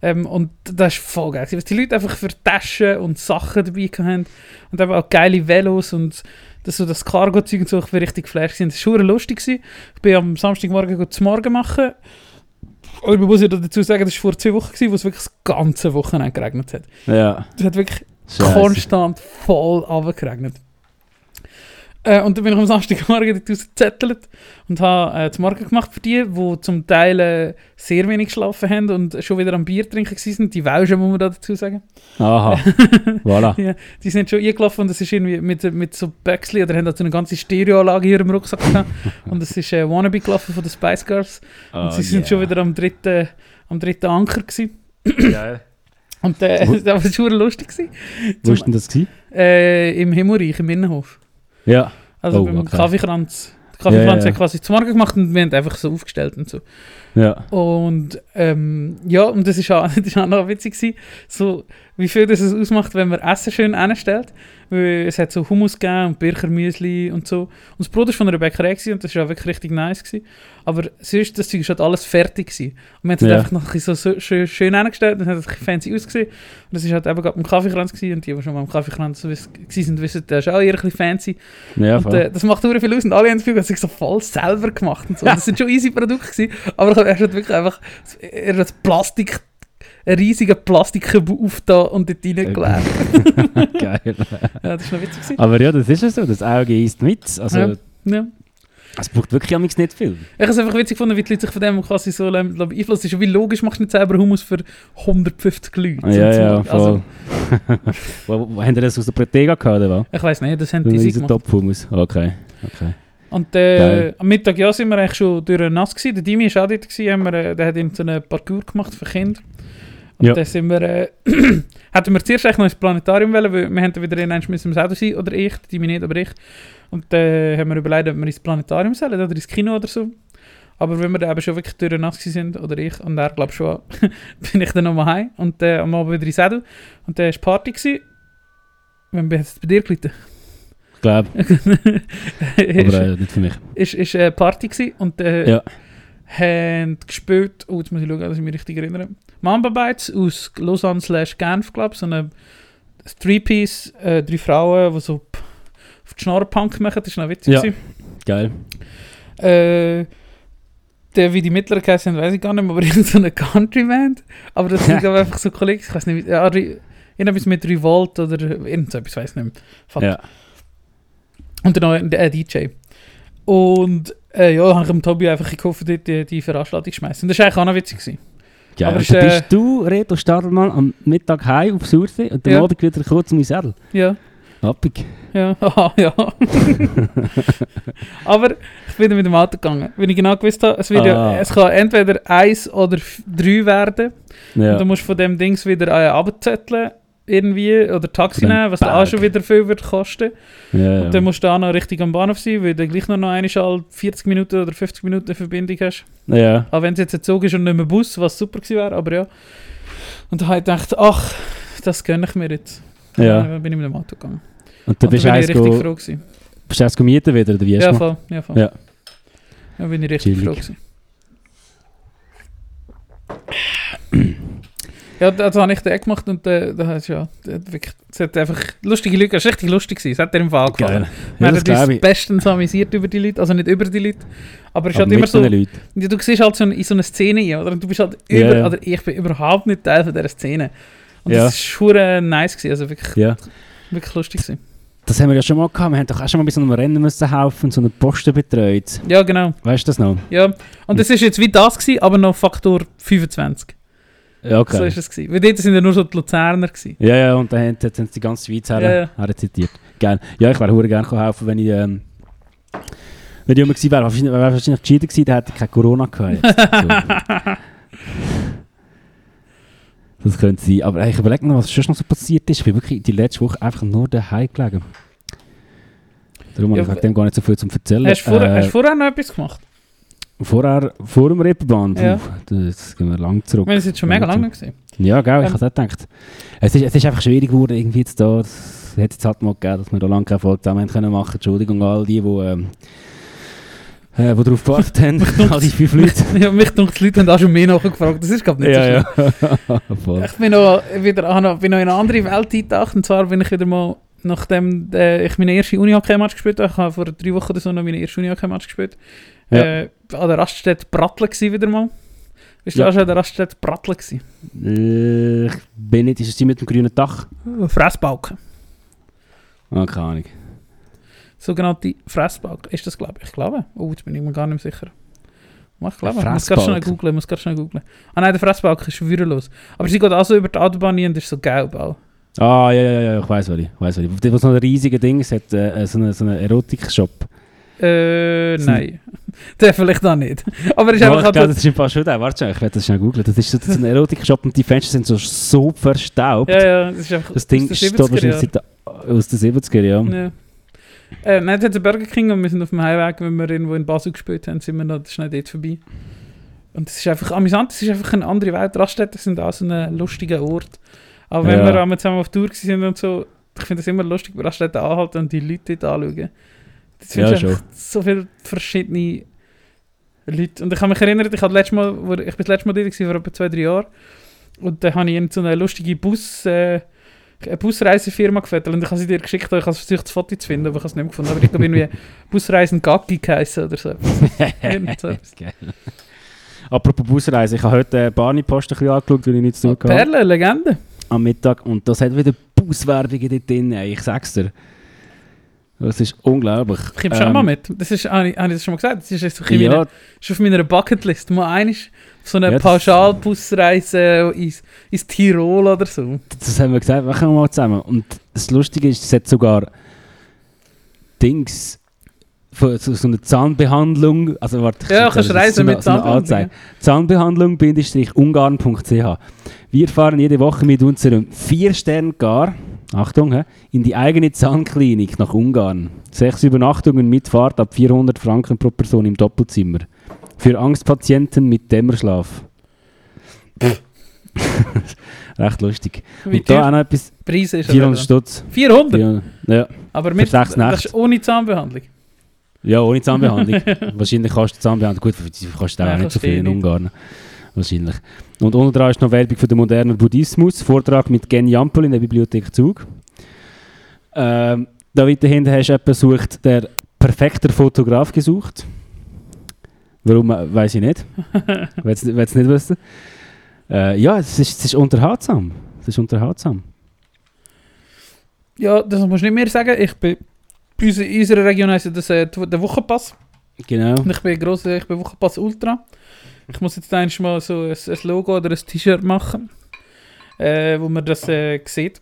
Ähm, und das ist voll geil. Was die Leute einfach für Taschen und Sachen dabei haben. Und eben auch geile Velos und das, so das Cargo-Zeug und so. Ich war richtig geflasht. Das war schon lustig. Gewesen. Ich bin am Samstagmorgen zum Morgen machen. Und ich muss ja dazu sagen, das war vor zwei Wochen, gewesen, wo es wirklich das ganze Wochenende geregnet hat. ja, Es hat wirklich Scheisse. konstant voll runtergeregnet. Äh, und dann bin ich am Samstagmorgen dort rausgezettelt und habe äh, zum Morgen gemacht für die, die zum Teil äh, sehr wenig geschlafen haben und schon wieder am Bier trinken waren. Die Welschen, muss man da dazu sagen. Aha, voilà. Ja, die sind schon eingelaufen und es ist irgendwie mit, mit so Bäckchen, oder haben halt so eine ganze Stereoanlage hier im Rucksack gehabt. und es ist äh, Wannabe gelaufen von den Spice Girls. Und Oh, sie sind schon wieder am dritten, am dritten Anker gewesen. Geil. Und äh, das war schon lustig. Gewesen. Wo ist denn das gewesen? Äh, Im Himmelreich, im Innenhof. Ja. Also Oh, beim okay. Kaffeekranz. Kaffeepflanze Ja, ja. hat quasi zum Morgen gemacht und wir haben einfach so aufgestellt und so. Ja. Und ähm, ja, und das ist auch, das ist auch noch witzig gewesen, so wie viel das es ausmacht, wenn man Essen schön anstellt. Weil es hat so Hummus gegeben und Birchermüsli und so. Und das Brot war von einer Bäckerei gewesen, und das war auch wirklich richtig nice. Gewesen. Aber sonst, das Zeug ist halt alles fertig gewesen. Und wir haben es halt Ja. einfach noch ein so, so schön, schön angestellt und es hat ein fancy ausgesehen. Und das ist halt eben gerade am Kaffeekranz gewesen. Und die, die schon mal am Kaffeekranz sind, wissen, der ist auch eher ein bisschen fancy. Ja, Und äh, das macht sehr viel aus und alle haben das Gefühl, dass sich so voll selber gemacht und so. Das sind schon easy Produkte gewesen, aber er hat wirklich einfach er hat Plastik, einen riesigen Plastikkübel aufgetan und dort reingeleert. Geil. Ja, das ist noch witzig. Aber ja, das ist ja so. Das Auge isst mit. Also, Ja. Ja. es braucht wirklich amigs nicht viel. Ich habe es einfach witzig gefunden, wie die Leute sich von dem quasi so ähm, beeinflusst. Es ist wie logisch, machst du nicht selber Hummus für 150 Leute. Ah, ja, ja, Beispiel. Also, voll. wo, wo, haben die das aus der Protega gehabt, oder was? ich weiß nicht, das haben die riesen gemacht. Topfhummus. Okay. okay. Und äh, am Mittag ja, sind wir eigentlich schon durch nass gewesen. Der Dimi war auch dort, gewesen, haben wir, äh, der hat so einen Parcours gemacht für Kinder. Und Ja. dann sind wir, äh, hätten wir zuerst eigentlich noch ins Planetarium wollen, weil wir hätten wieder in einem müssen Auto sein, oder ich, der Dimi nicht, aber ich. Und dann äh, haben wir überlegt, ob wir ins Planetarium sollen oder ins Kino oder so. Aber wenn wir dann eben schon wirklich durch nass sind, oder ich, und er glaube schon, bin ich dann nochmal heim und äh, am Abend wieder ins Auto. Und dann war Party. Gewesen. Wenn wir jetzt bei dir gelitten. Ich glaube, aber äh, nicht für mich. ist, ist eine Party gewesen und äh, Ja. haben gespielt, oh, jetzt muss ich schauen, dass ich mich richtig erinnere. Mamba Bites aus Lausanne slash Genf, glaube so eine Three-Piece, äh, drei Frauen, die so auf die Schnarre Punk machen, das war noch witzig. Ja. gewesen. Geil. Äh, der, wie die Mittleren geheißen weiß ich gar nicht mehr, aber irgend so eine Country-Band. Aber das sind aber einfach so Kollegen, ich weiß nicht, ja, Re- irgendetwas mit Revolt oder irgend so etwas, weiß nicht mehr. Fuck. Ja. Und dann noch ein äh, DJ. Und äh, ja, habe ich dem Tobi einfach gekauft, die, die Veranstaltung zu schmeißen. Und das war eigentlich auch noch witzig. Gewesen. Geil. Aber Aber ist, dann äh, bist du, Reto Stadelmann, am Mittag heim auf Sursee und am Ja. Abend wieder kurz um mein Sädel. Ja, Happig. ja, aha, ja. Aber ich bin dann mit dem Auto gegangen, weil ich genau gewusst habe, es, wird ja, Ah. es kann entweder eins oder drei werden. Ja. Und du musst von dem Dings wieder äh, abzetteln irgendwie oder Taxi nehmen, was dann auch schon wieder viel wird kosten. ja, ja. Und dann musst du auch noch richtig am Bahnhof sein, weil du gleich noch halt 40 Minuten oder 50 Minuten Verbindung hast. ja. Auch wenn es jetzt ein Zug ist und nicht mehr Bus, was super gewesen wäre, aber ja. Und dann habe ich gedacht, ach, das gönne ich mir jetzt. Ja. Dann bin ich mit dem Auto gegangen. Und dann Und bin ich richtig go- froh gewesen. bist du eins mieten wieder, oder wie Ja, voll, ja, voll. Ja. Dann bin ich richtig Chillig. froh gewesen. Ja, das habe ich dann gemacht und äh, da hat ja, es hat einfach lustige Leute, es war richtig lustig gewesen, es hat dir im Fall gefallen. Geil. Wir Ja, haben uns bestens amüsiert über die Leute, also nicht über die Leute, aber es ist halt immer so, ja, du siehst halt so in so eine Szene oder? Du bist halt Ja, über, ja. oder ich bin überhaupt nicht Teil von dieser Szene. Und Ja. das ist schon nice gewesen, also wirklich, Ja. wirklich lustig gewesen. Das haben wir ja schon mal gehabt. Wir haben doch auch schon mal bei so einem Rennen müssen helfen und so eine Posten betreut. Ja, genau, Weißt du das noch? ja. Und das ist jetzt wie das gewesen, aber noch Faktor 25. Ja, okay. So ist es gewesen. Weil dort sind ja nur so die Luzerner gewesen. Ja, ja, und dann haben jetzt haben sie die ganze Schweiz her, Ja, ja. herzitiert. Geil. Ja, ich wäre gerne helfen, wenn ich, ähm, wenn ich immer gewesen wäre. Wahrscheinlich, wäre wahrscheinlich gescheiter gewesen, dann hätte ich kein Corona gehabt. So. Das könnte sein. Aber ich überlege noch, was schon noch so passiert ist. Ich bin wirklich die letzte Woche einfach nur daheim gelegen. Darum Ja, habe ich dem gar nicht so viel zu erzählen. Hast du vorher, Äh, hast du vorher noch etwas gemacht? Vorher, vor dem Rippenband, Ja. Das gehen wir lang zurück. Wir es jetzt schon mega lange gesehen. Ja, gell, ich Ähm, habe auch gedacht. Es ist, es ist einfach schwierig geworden, irgendwie jetzt da. Es hat jetzt halt mal gegeben, dass wir da lange keine Folge zusammen können machen. Entschuldigung an all die, die, ähm, äh, die darauf gewartet haben. all die fünf Leute. ja, mich denkt, die Leute haben auch schon mehr nachgefragt. Das ist glaube nicht so schlimm. ja. Ich bin noch, wieder, noch, bin noch in eine andere Welt eingetaucht. Und zwar bin ich wieder mal, nachdem äh, ich meine erste Uni-Hockey-Match gespielt habe, ich habe vor drei Wochen oder so noch meine erste Uni-Hockey-Match gespielt, Ja. äh, an der Raststätte gewesen wieder mal. Bist du Ja. auch schon an der Raststätte gewesen? Äh, ich bin nicht, ist es die mit dem grünen Dach? Fressbalken. Ah, keine Ahnung. Sogenannte Fressbalken. Ist das, glaube ich? Ich glaube. Oh, jetzt bin ich mir gar nicht sicher. Mach, glaube. Ich muss ganz schnell googeln. muss ganz schnell googeln. Ah nein, der Fressbalken ist würdelos. Aber sie geht auch so über die Autobahn hin und ist so gelb auch. Ah, ja, ja, ja, ich weiß, was ich weiß. Was ich. Das so ein riesiges Ding, es hat äh, so einen so eine Erotik-Shop. Äh, nein. der vielleicht auch nicht. Aber ist Ja, einfach ich glaube, das ist im Fall schon der. Warte schon, ich werde das schnell googeln. Das ist so ein Erotik-Shop und die Fenster sind so, so verstaubt. Ja, ja, das ist einfach Das Ding steht 70er wahrscheinlich seit aus den 70er Jahren. Ja. Äh, nein, es Burger King und wir sind auf dem Heimweg, wenn wir irgendwo in Basel gespielt haben, sind wir noch schnell dort vorbei. Und es ist einfach amüsant, es ist einfach eine andere Welt. Raststätten sind auch so ein lustiger Ort. Aber wenn Ja. wir einmal zusammen auf Tour sind und so, ich finde es immer lustig, bei Raststätten anhalten und die Leute dort anschauen. Das Ja, schon. so viele verschiedene Leute. Und ich kann mich erinnern, ich, hatte letztes Mal, wo, ich bin das letzte Mal dort gewesen, vor etwa zwei, drei Jahren. Und dann habe ich so eine lustige Bus, äh, eine Busreisefirma gefettelt und ich habe sie dir geschickt ich habe versucht, das Foto zu finden, aber ich habe es nicht gefunden. Aber ich glaube, irgendwie Busreisen Gaggi geheißen oder so. So. Geil. Apropos Busreise, ich habe heute äh, Barney-Post ein bisschen angeschaut, weil ich nichts zu tun hatte Perle, Legende. am Mittag und das hat wieder Buswerbungen dort drin, ich sag's dir. Das ist unglaublich. Ich komme schon Ähm, mal mit. Das ist, habe ich, habe ich das schon mal gesagt? Das ist, jetzt Ja, meine- ist auf meiner Bucketlist. Mal einmal so eine Ja, Pauschalbusreise ins, ins Tirol oder so. das haben wir gesagt, machen wir mal zusammen. Und das Lustige ist, es hat sogar Dings, von- so, so eine Zahnbehandlung, also warte, ich Ja, kannst das reisen so mit so Zahnbehandlung. Anzeige. Zahnbehandlung-ungarn.ch Wir fahren jede Woche mit unserem 4-Stern-Gar, Achtung, hä, in die eigene Zahnklinik nach Ungarn. Sechs Übernachtungen mit Fahrt ab 400 Franken pro Person im Doppelzimmer. Für Angstpatienten mit Dämmerschlaf. Recht lustig. Wie Und da auch noch etwas, die Preise ist 400 das? Stutz. 400? 400, Ja. Aber mit, das ist ohne Zahnbehandlung. ja, ohne Zahnbehandlung. Wahrscheinlich kostet die Zahnbehandlung, gut, die kostet auch Ja, nicht so viel in Ungarn. Wahrscheinlich. Und unten dran ist noch Werbung für den modernen Buddhismus. Vortrag mit Gen Jampel in der Bibliothek Zug. Ähm, da weiter hinten hast du jemanden gesucht, der perfekter Fotograf gesucht. Warum, äh, weiß ich nicht. Will es nicht wissen. Äh, ja, es ist, es ist unterhaltsam. Es ist unterhaltsam. Ja, das musst du nicht mehr sagen. Ich bin in unserer Region heisst das äh, der Wochenpass. Genau. Und ich bin grosser, ich bin Wochenpass Ultra. Ich muss jetzt eigentlich mal so ein, ein Logo oder ein T-Shirt machen, äh, wo man das äh, sieht.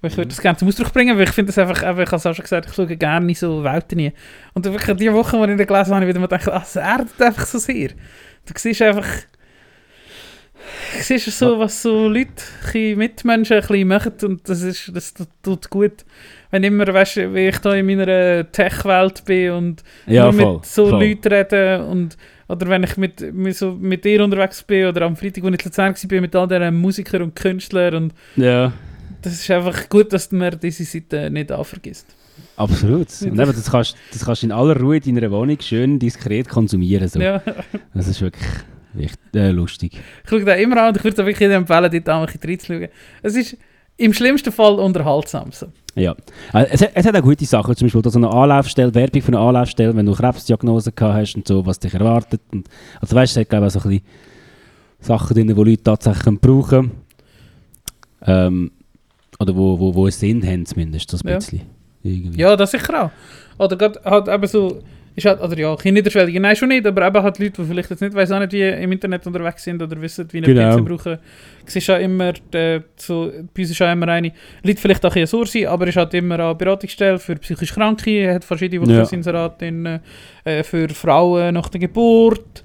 Weil Ich würde das gerne zum Ausdruck bringen, weil ich finde das einfach, ich habe es auch schon gesagt, ich schaue gerne in so Welten nie. Und wirklich die Woche, die ich da gelesen habe, habe ich wieder mal gedacht, ah, es erdet einfach so sehr. Du siehst einfach, du siehst so, was so Leute, ein Mitmenschen ein bisschen machen und das, ist, das tut- gut. Wenn immer, weißt du, wie ich da in meiner Tech-Welt bin und Ja, nur voll. mit so voll. Leuten reden und oder wenn ich mit, mit, so, mit dir unterwegs bin oder am Freitag, wo ich in Luzern war, bin, mit all diesen Musikern und Künstlern und Ja. das ist einfach gut, dass man diese Seite nicht anvergisst. Absolut. Und eben, das, kannst, das kannst du in aller Ruhe in deiner Wohnung schön diskret konsumieren. So. Ja. Das ist wirklich wichtig, äh, lustig. Ich schaue den immer an und ich würde es wirklich empfehlen, dort auch ein bisschen reinzuschauen. Es ist im schlimmsten Fall unterhaltsam. So. Ja. Äh, Es, hat- es hat auch gute Sachen, zum Beispiel so eine Anlaufstelle, Werbung für eine Anlaufstelle, wenn du Krebsdiagnose gehabt hast und so, was dich erwartet. Und, also weißt du, es hat glaube ich auch so ein bisschen Sachen drin, die Leute tatsächlich können brauchen ähm, Oder wo, wo, wo einen Sinn haben zumindest, so ein Ja. bisschen. Irgendwie. Ja, das sicher auch. Oder gerade halt eben so, ist halt, oder ja, kein niederschwellige, nein schon nicht, aber eben halt Leute, die vielleicht jetzt nicht, weiss auch nicht, wie im Internet unterwegs sind oder wissen, wie eine Genau. PC brauchen. Es ist ja immer, äh, so, bei uns ist ja immer eine, Leute vielleicht auch ein Source, aber ist halt immer eine Beratungsstelle für psychisch Kranke, hat verschiedene Ja. Wocheninserate äh, für Frauen nach der Geburt.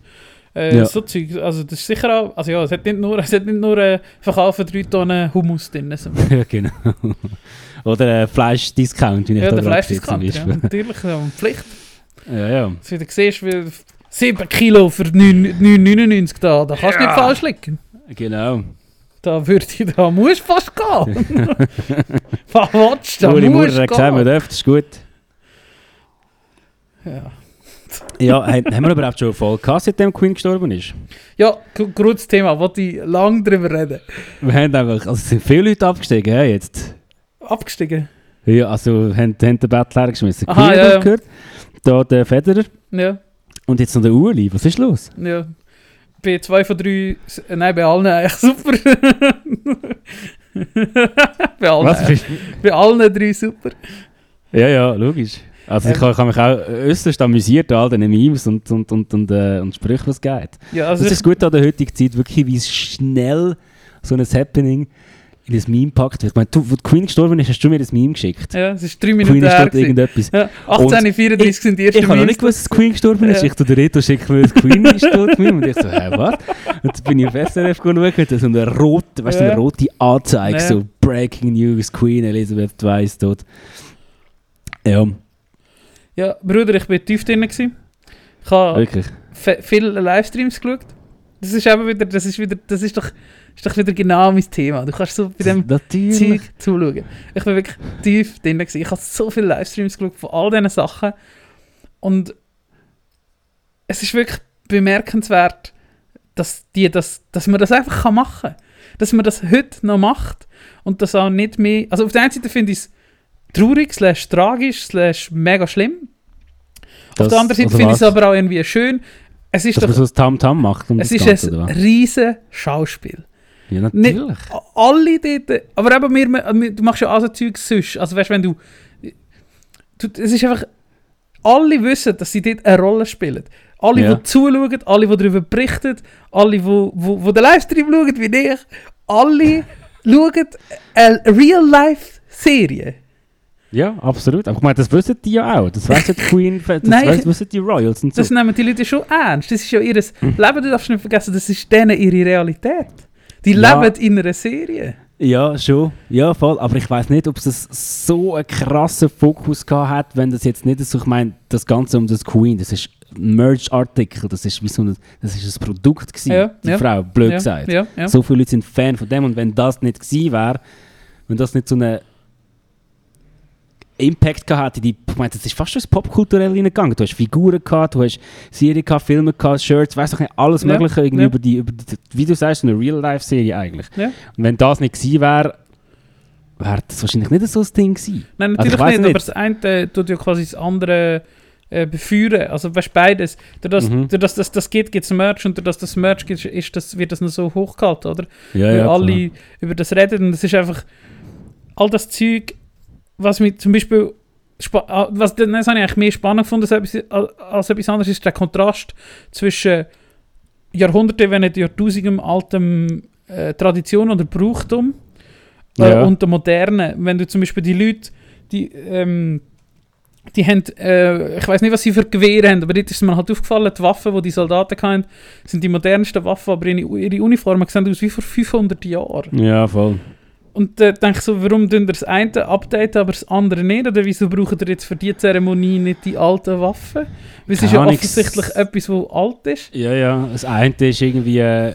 Äh, Ja. So Zeug, also das ist sicher auch, also ja, es hat nicht nur, es hat nicht nur äh, verkaufen drei Tonnen Hummus drin. So. ja, genau. Oder ein Fleischdiscount, wie ich Ja, der Fleischdiscount, ja, natürlich, ja, Pflicht. Ja, ja. Als du wieder siehst, wie 7 Kilo für 9 9,99 da, da kannst du nicht falsch liegen. Genau. Da würde ich, da musst du fast gehen. Was willst du? Da Uri musst du gehen. darf, das ist gut. Ja, Ja, haben wir überhaupt schon Folge gehabt, seitdem Queen gestorben ist? ja gu- gutes Thema, wollte ich lange drüber reden. Wir haben einfach, also es sind viele Leute abgestiegen, hä, jetzt. Abgestiegen. Ja, also haben, haben den Bettler geschmissen. Aha, Queen ja, ja. gehört, da der Federer Ja, und jetzt noch der Uli. Was ist los? ja. Bei zwei von drei, nein, bei allen eigentlich super. bei, allen, Was? bei allen drei super. Ja, ja, logisch. Also ich, Ähm. habe habe mich auch äußerst amüsiert an all diesen Memes und, und, und, und, äh, und Sprüchen, was geht. Ja, also Das ist gut an der heutigen Zeit, wirklich, wie schnell so ein Happening ein Meme packt. Ich meine, du, wo die Queen gestorben ist, hast du mir das Meme geschickt. ja, es ist drei Queen Minuten ist her. dort gewesen. irgendetwas. Ja, 18.34 sind die ersten Ich habe noch nicht gewusst, dass Queen gestorben ist. Ja. Ich tu der Reto schickt mir das Queen ist tot Meme. Und ich so, hä, was? Und dann bin ich auf SRF da so eine rote, weißt du, eine Ja. rote Anzeige, Ja. so Breaking News, Queen Elizabeth II ist tot. Ja, Ja, Bruder, ich bin tief drin. Gewesen. Ich habe viele Livestreams geschaut. Das ist eben wieder, das ist wieder, das ist doch, ist doch wieder genau mein Thema. Du kannst so bei dem Natürlich. Zeug zuschauen. Ich bin wirklich tief drin. Gewesen. Ich habe so viele Livestreams geschaut von all diesen Sachen. Und es ist wirklich bemerkenswert, dass, die das, dass man das einfach machen kann. Dass man das heute noch macht und das auch nicht mehr... Also auf der einen Seite finde ich es traurig, slash tragisch, slash mega schlimm. auf Das- der anderen Seite also finde ich es aber auch irgendwie schön. Es ist Dass man doch... so ein Tam-Tam macht. Um Es das ist Ganze, ein riesen Schauspiel. Ja, natürlich. alle dort, aber eben, wir, du machst ja auch so Zeug sonst, also weißt, wenn du, du, es ist einfach, alle wissen, dass sie dort eine Rolle spielen. Alle, Ja. die zuschauen, alle, die darüber berichten, alle, die wo, wo den Livestream schauen, wie ich, alle schauen eine Real-Life-Serie. Ja, absolut. Aber ich meine, das wissen die ja auch. Das weiss ja die Queen, das Nein, weiss, ich- wissen die Royals und so. Das nehmen die Leute schon ernst. Das ist ja ihr. Leben, du darfst nicht vergessen, das ist denen ihre Realität. Die Ja. leben in einer Serie. Ja, schon. Ja, voll. Aber ich weiß nicht, ob es so einen krassen Fokus gehabt hat, wenn das jetzt nicht so, ich meine, das Ganze um das Queen, das ist ein Merch-Artikel, das ist wie so ein, das ist ein Produkt gewesen, Ja, die ja. Frau, blöd gesagt. So viele Leute sind Fan von dem und wenn das nicht gewesen wäre, wenn das nicht so einen Impact gehabt die, ich meine, das ist fast schon ins Popkulturelle hineingegangen. Du hast Figuren gehabt, du hast Serien gehabt, Filme gehabt, Shirts, weißt du, alles Ja, mögliche irgendwie ja. über die, über die, wie du sagst, eine Real-Life-Serie eigentlich. Ja. Und wenn das nicht gewesen wäre, wäre das wahrscheinlich nicht so ein Ding gewesen. Nein, Also ich natürlich weiss nicht, nicht. aber das eine tut ja quasi das andere äh, beführen. Also weißt beides. Durch das, Mhm. durch das, das, das geht, gibt es Merch und durch das das Merch gibt, ist das, wird das noch so hochgehalten, oder? Ja, Weil ja, alle über das reden und es ist einfach all das Zeug, was mich zum Beispiel ah, was das habe ich eigentlich mehr spannend gefunden als etwas, als etwas anderes, ist der Kontrast zwischen Jahrhunderte, wenn nicht Jahrtausendem altem äh, Tradition oder Brauchtum äh, Ja. und der Moderne. Wenn du zum Beispiel die Leute, die, ähm, die haben, äh, ich weiß nicht, was sie für Gewehre haben, aber dort ist mir halt aufgefallen, die Waffen, die die Soldaten hatten, sind die modernsten Waffen, aber ihre, ihre Uniformen sehen aus wie vor 500 Jahren. Ja, voll. Und da denke ich so, warum tun ihr das eine updaten, aber das andere nicht? Oder wieso braucht ihr jetzt für die Zeremonie nicht die alten Waffen? Weil es ist ja offensichtlich etwas, was alt ist. Ja, ja. Das eine ist irgendwie äh,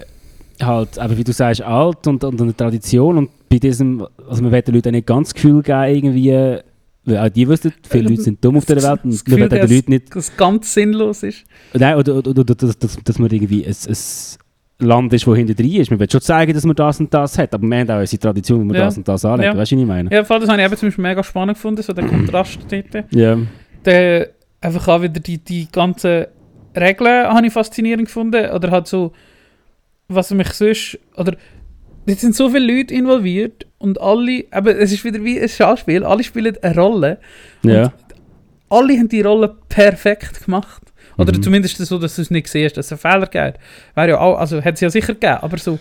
halt, aber wie du sagst, alt und, und eine Tradition. Und bei diesem, also man will den Leuten nicht ganz das Gefühl geben, irgendwie, äh, weil auch die wissen, viele Leute sind dumm auf der Welt und Das man will den Leuten nicht, Dass es ganz sinnlos ist. nein, oder, oder, oder, dass, dass man irgendwie ein, ein Land ist, das hinter drin ist. Man will schon zeigen, dass man das und das hat, aber wir haben auch unsere Tradition, wo man Ja. das und das anlegt. Ja. Weißt du, was ich meine? Ja, Fall, das habe ich eben zum Beispiel mega spannend gefunden, so der Kontrast dort. Ja. Der, einfach auch wieder die, die ganzen Regeln habe ich faszinierend gefunden. Oder halt so, was mich sonst, oder jetzt sind so viele Leute involviert und alle, aber es ist wieder wie ein Schauspiel, alle spielen eine Rolle. Ja. alle haben die Rolle perfekt gemacht. Oder Mhm. zumindest so, dass du es nicht siehst, dass es einen Fehler gibt. Wäre ja auch, also hätte es ja sicher gegeben, aber so,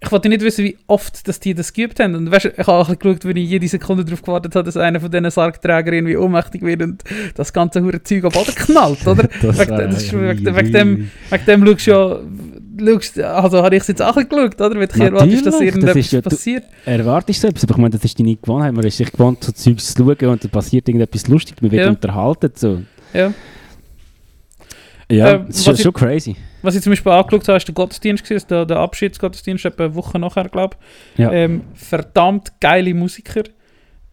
ich wollte nicht wissen, wie oft dass die das geübt haben. Und weißt, du, ich habe auch geschaut, wenn ich jede Sekunde darauf gewartet habe, dass einer von diesen Sargträgern irgendwie ohnmächtig wird und das ganze hure Zeug am Boden knallt, oder? Das wegen, wär- das ist wegen, wegen dem, wegen dem schaust du ja, schaust, also habe ich es jetzt auch geschaut, oder? Wenn ich erwartest, dass Natürlich, das irgendetwas ist ja- passiert. Erwartest du etwas? Aber ich meine, das ist deine Gewohnheit. Man ist sich gewohnt, so Zeugs zu schauen und dann passiert irgendetwas Lustiges. Man wird Ja. unterhalten. So. Ja. Ja, Ähm, das ist schon, ich- schon crazy. Was ich zum Beispiel angeschaut habe, ist der Gottesdienst, gewesen, der, der Abschiedsgottesdienst, etwa eine Woche nachher, glaube ich. Ja. Ähm, verdammt geile Musiker.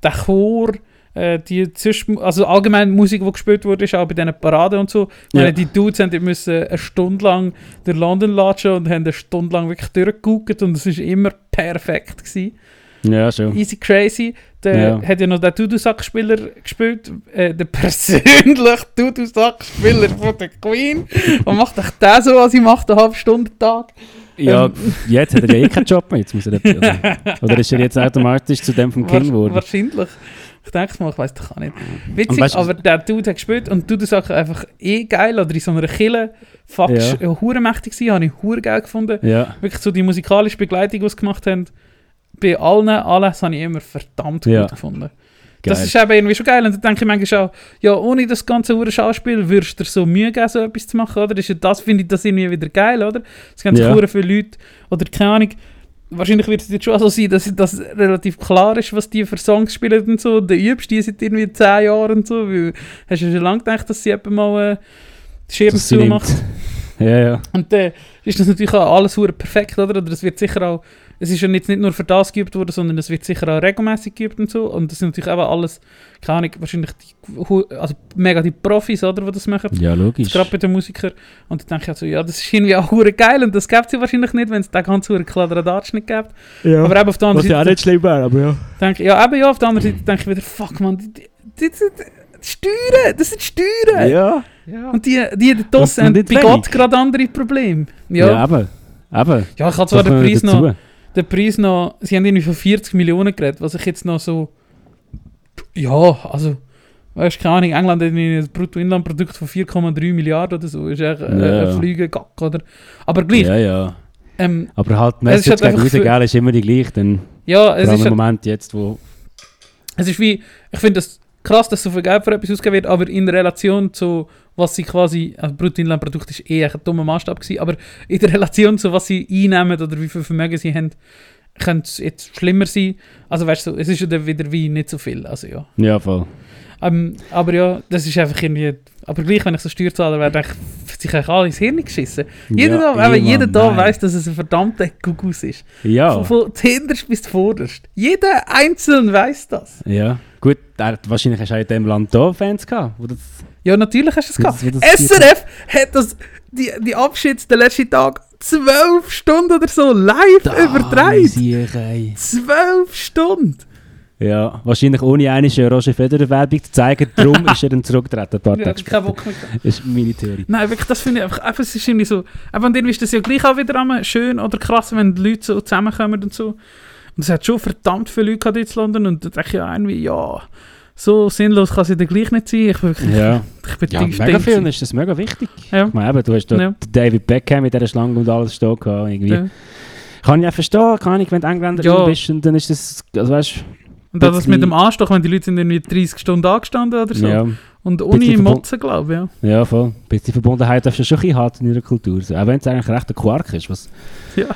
Der Chor, äh, die zwischen, also allgemein Musik, die gespielt wurde, ist auch bei diesen Paraden und so. Ja. meine, die Dudes haben die müssen eine Stunde lang durch London latschen und haben eine Stunde lang wirklich durchgeguckt und es war immer perfekt. Gewesen. Ja, schon. Easy crazy. Der Ja. hat ja noch den Dudusack-Spieler gespielt, äh, der persönliche Dudusack-Spieler von der Queen. Und macht euch der so, als ich mache, eine halbe Stunde Tag. Ja, Ähm. jetzt hat er ja eh keinen Job mehr. Jetzt muss er etwas- oder, oder ist er jetzt automatisch zu dem vom King geworden? Wahrscheinlich. Ich denke mal, ich weiß doch auch nicht. Witzig, weißt du- aber der Dude hat gespielt und Dudusack einfach eh geil. Oder in so einer Kille. Fuck, Ja. hure mächtig gewesen, habe ich hure geil gefunden. Ja, Wirklich so die musikalische Begleitung, die sie gemacht haben. Bei allen, alles habe ich immer verdammt Ja. gut gefunden. geil. Das ist eben irgendwie schon geil. Und dann denke ich manchmal auch, ja, ohne das ganze Schauspiel würdest du dir so Mühe geben, so etwas zu machen, oder? Ist ja das, finde ich das irgendwie wieder geil, oder? Es gibt Ja. viele Leute, oder keine Ahnung, wahrscheinlich wird es jetzt schon so sein, dass das relativ klar ist, was die für Songs spielen und so. Du übst die seit irgendwie 10 Jahren und so. Weil, hast du schon lange gedacht, dass sie eben mal äh, sie nimmt. zumacht? Ja, ja. Und dann ist das natürlich auch alles perfekt, oder? Oder es wird sicher auch, es ist ja jetzt nicht nur für das geübt worden, sondern es wird sicher auch regelmäßig geübt und so. Und das sind natürlich eben alles, keine Ahnung, wahrscheinlich die, also mega die Profis, oder, die das machen. Ja, logisch. Gerade bei den Musikern. Und dann denke ich halt so, ja, das ist irgendwie auch hure geil und das gibt es ja wahrscheinlich nicht, wenn es den ganzen hure Kladderadatsch nicht gibt. Ja. Aber eben auf der anderen Was ja auch nicht schlimm wäre, aber ja. denke ja, eben ja, auf der anderen Seite denke ich wieder, fuck man, die, die, die, die, die Steuern, das sind Steuern. Ja. ja. Und die, die da Das draussen sind haben bei. Gott gerade andere Probleme. Ja, Ja, ja. eben. Eben. ich habe zwar den Preis, dazu. noch, den Preis noch, sie haben irgendwie von 40 Millionen geredet, was ich jetzt noch so, ja, also, weißt du, keine Ahnung, England hat ein Bruttoinlandprodukt von 4,3 Milliarden oder so, ist echt äh, Ja. ein Flüge-Gack, oder? Aber gleich, Ja, ja. ähm, Aber halt, Message halt gegen rausgehen ist immer die gleiche. Dann, ja, es ist im halt, Moment jetzt, wo... Es ist wie, ich finde das krass, dass so viel Geld für etwas ausgegeben wird, aber in Relation zu was sie quasi, also Bruttoinlandprodukt ist eh ein dummer Maßstab gewesen, aber in Relation zu was sie einnehmen oder wie viel Vermögen sie haben, könnte es jetzt schlimmer sein. Also weißt du, es ist ja dann wieder wie nicht so viel, also ja. Ja, voll. Ähm, aber ja, das ist einfach irgendwie, aber gleich, wenn ich so Steuerzahler wäre, denke ich, sich eigentlich alle ins Hirn geschissen. Jeder ja, da, eben, jeder da weiss, dass es ein verdammter Gugus ist. Ja. Von, von hinterst bis vorderst. Jeder Einzelne weiß das. Ja. Gut, er, wahrscheinlich hast du auch in dem Land da Fans gehabt, wo das... Ja, natürlich hast du es gehabt. das- das SRF hat das, die, die Abschieds den letzten Tag zwölf Stunden oder so live übertragen. Zwölf Stunden. Ja, wahrscheinlich ohne eine Roger Federer Werbung zu zeigen, darum ist er dann zurückgetreten ein paar Ja, Tage später. Bock mehr. Das ist meine Theorie. Nein, wirklich, das finde ich einfach, einfach, es ist irgendwie so, aber an ist das ja gleich auch wieder einmal schön oder krass, wenn die Leute so zusammenkommen und so. Und es hat schon verdammt viele Leute in London und da denke ich ja irgendwie, ja, so sinnlos kann es ja dann gleich nicht sein. Ich, wirklich, Ja, ich bin ja mega drin viel, gewesen. ist das mega wichtig. Ja. Ich meine, eben, du hast da Ja. David Beckham mit dieser Schlange und alles stehen gehabt, irgendwie. Ja. Kann ich auch verstehen, kann ich, wenn du Engländer Ja. bist und dann ist das, also weißt Und das bisschen- mit dem Anstoch, wenn die Leute sind irgendwie 30 Stunden angestanden oder so. ja, Und ohne Motzen, glaube ich, ja. ja, voll. Ein bisschen Verbundenheit darfst du schon ein bisschen haben in ihrer Kultur. So. Auch wenn es eigentlich recht ein Quark ist, was, Ja.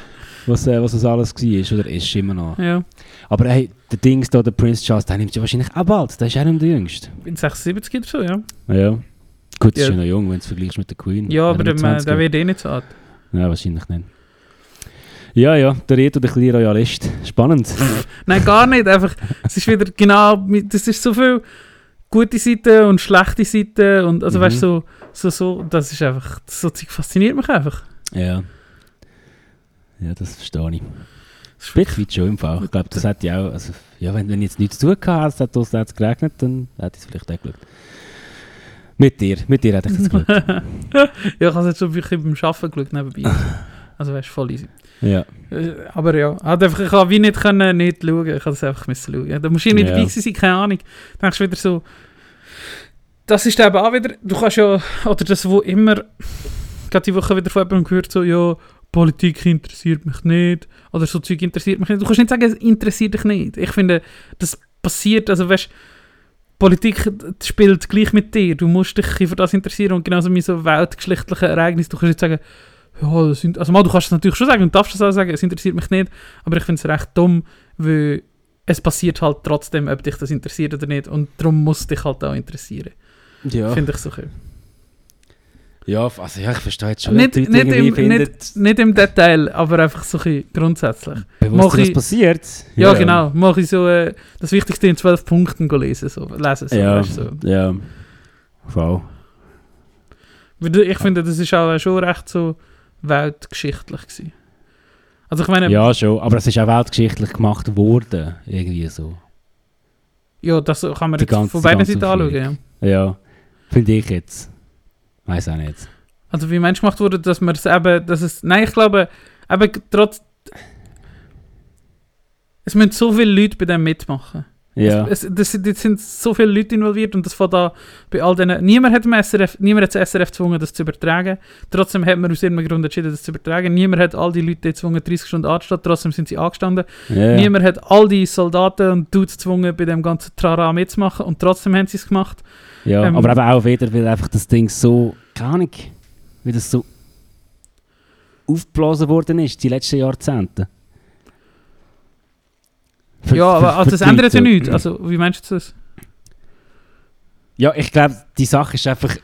was, äh, was das alles war oder ist immer noch. Ja, Aber hey, der Dings da, der Prince Charles, der nimmt ja wahrscheinlich auch bald. Der ist auch nicht der Jüngste. in 76 oder so, ja. Ja. Gut, ist Ja. ja noch jung, wenn du es vergleichst mit der Queen. Ja, aber er der, mit der 20 wird eh nicht so alt. Ja, wahrscheinlich nicht. Ja, ja, der Reto, der kleine Royalist. Spannend. Nein, gar nicht. Einfach, es ist wieder genau, das ist so viel gute Seiten und schlechte Seiten und also Mhm. weißt du, so, so, so, das ist einfach, so Zeug fasziniert mich einfach. ja. Ja, das verstehe ich. Das ist ein bisschen weit schon im Fall. Ich glaube, das hat ja auch, also, ja, wenn, wenn ich jetzt nichts zu tun hatte, es hat hat's geregnet, dann hätte ich es vielleicht auch geschaut. Mit dir, mit dir hätte ich das geschaut. ja, ich habe es jetzt schon wirklich beim Arbeiten geschaut nebenbei. Also weißt du, voll easy. Ja. Äh, Aber ja, hat einfach, ich habe wie nicht können, nicht schauen. Ich habe es einfach müssen schauen. Da musst du nicht Ja. dabei sein, keine Ahnung. Dann denkst du wieder so, das ist eben auch wieder, du kannst ja, oder das, wo immer, gerade die Woche wieder von jemandem gehört, so, ja, Politik interessiert mich nicht, oder so Zeug interessiert mich nicht. Du kannst nicht sagen, es interessiert dich nicht. Ich finde, das passiert, also weißt Politik spielt gleich mit dir. Du musst dich für das interessieren und genauso mit so weltgeschlechtlichen Ereignissen. Du kannst nicht sagen, ja, das sind, also mal, du kannst es natürlich schon sagen und darfst es auch sagen, es interessiert mich nicht, aber ich finde es recht dumm, weil es passiert halt trotzdem, ob dich das interessiert oder nicht und darum muss dich halt auch interessieren. Ja. Finde ich so cool. ja, also ja, ich verstehe jetzt schon, Nicht, nicht, im, nicht, nicht im Detail, aber einfach so ein grundsätzlich. bewusst, was passiert. Ja, genau. Mache ich so äh, das Wichtigste in zwölf Punkten lesen, so, lesen. So, Ja. weißt so. Ja. Wow. Ich finde, das ist auch schon recht so weltgeschichtlich gewesen. Also ich meine, ja, Ja, schon. Aber es ist auch weltgeschichtlich gemacht worden. Irgendwie so. das kann man Die jetzt ganze- von beiden Seiten anschauen. Ja. Ja. Finde ich jetzt. Weiß auch nicht. Also wie Mensch gemacht wurde, dass man es eben, dass es, nein, ich glaube, eben trotz, es müssen so viele Leute bei dem mitmachen. Ja. Es, das, sind- jetzt sind so viele Leute involviert und das von da bei all denen, niemand hat dem SRF, niemand hat das SRF gezwungen, das zu übertragen. Trotzdem hat man aus irgendeinem Grund entschieden, das zu übertragen. Niemand hat all die Leute gezwungen, 30 Stunden anzustehen, trotzdem sind sie angestanden. ja. Niemand hat all die Soldaten und Dudes gezwungen, bei dem ganzen Trara mitzumachen und trotzdem haben sie es gemacht. ja. ähm, aber eben auch wieder, weil einfach das Ding so, keine Ahnung, wie das so aufgeblasen worden ist, die letzten Jahrzehnte. Für- Ja, für- aber also das ändert ja nichts. Also, wie meinst du das? Ja, ich glaube, die Sache ist einfach.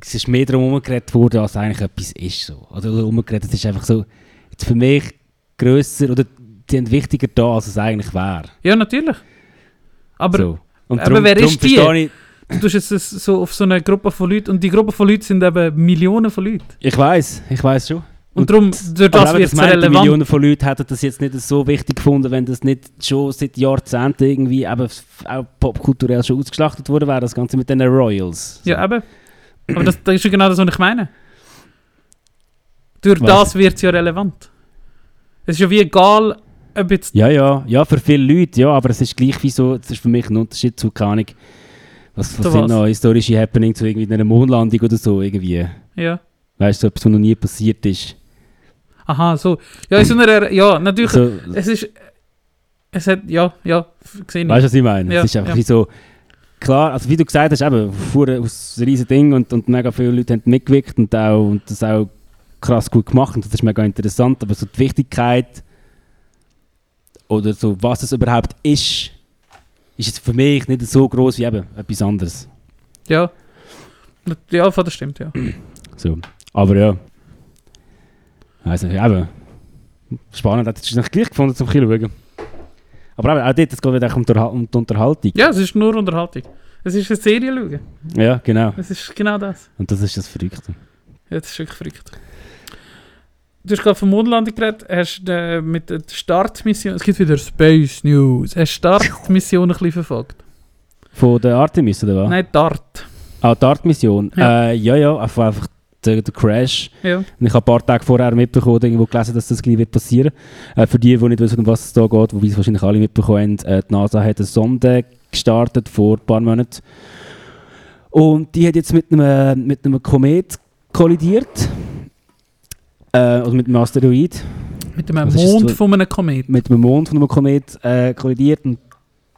Es ist mehr darum herumgeredet worden, als eigentlich etwas ist. So. Oder herumgeredet, es ist einfach so. Jetzt für mich grösser oder die sind wichtiger da, als es eigentlich wäre. Ja, natürlich. Aber so. Und aber darum, wer darum ist die? du tust jetzt so auf so eine Gruppe von Leuten und die Gruppe von Leuten sind eben Millionen von Leuten. ich weiß, ich weiß schon. Und, darum, durch das wird es relevant. Millionen von Leuten hätten das jetzt nicht so wichtig gefunden, wenn das nicht schon seit Jahrzehnten irgendwie eben auch popkulturell schon ausgeschlachtet worden wäre, das Ganze mit den Royals. Ja, eben. Aber das, das ist ja genau das, was ich meine. Durch Was? das wird es ja relevant. Es ist ja wie egal, ob jetzt... Ja, ja, ja, für viele Leute, ja, aber es ist gleich wie so, es ist für mich ein Unterschied zu, keine Ahnung, was, was sind noch historische Happenings zu irgendwie einer Mondlandung oder so, irgendwie. Ja. Weißt du, so etwas, was noch nie passiert ist. Aha, so. Ja, in so einer... Ja, natürlich. So, Es ist... Es hat... Ja, ja, gesehen. weißt du, was ich meine? Ja, es ist einfach ja. wie so, klar, also wie du gesagt hast, eben, vorher aus ein riesen Ding und, und mega viele Leute haben mitgewirkt und, auch, und das auch krass gut gemacht und das ist mega interessant, aber so die Wichtigkeit oder so, was es überhaupt ist, ist jetzt für mich nicht so groß wie eben etwas anderes. Ja. Ja, das stimmt, ja. So. Aber ja. Also, eben. Spannend, hat es gleich gefunden zum Schauen. Aber eben, auch dort, es geht wieder um die, Unterhal- um die Unterhaltung. Ja, es ist nur Unterhaltung. Es ist eine Serie schauen. Ja, genau. Es ist genau das. Und das ist das Verrückte. Ja, das ist wirklich verrückt. Du hast gerade von Mondlandung geredet, hast äh, mit der Startmission, es gibt wieder Space News, hast du Startmission ein bisschen verfolgt? Von der Artemis, oder was? Nein, Dart. Ah, die Art-Mission. Ja. Äh, ja, ja, einfach, einfach der, der Crash. Ja. Und ich habe ein paar Tage vorher mitbekommen, irgendwo gelesen, dass das gleich wird passieren. Äh, für die, die nicht wissen, um was es da geht, wobei es wahrscheinlich alle mitbekommen haben, äh, die NASA hat eine Sonde gestartet vor ein paar Monaten. Und die hat jetzt mit einem, mit einem Komet kollidiert. Äh, also mit einem Asteroid. Mit Was ist Mond von einem Komet. Mit einem Mond von einem Komet äh, kollidiert. Und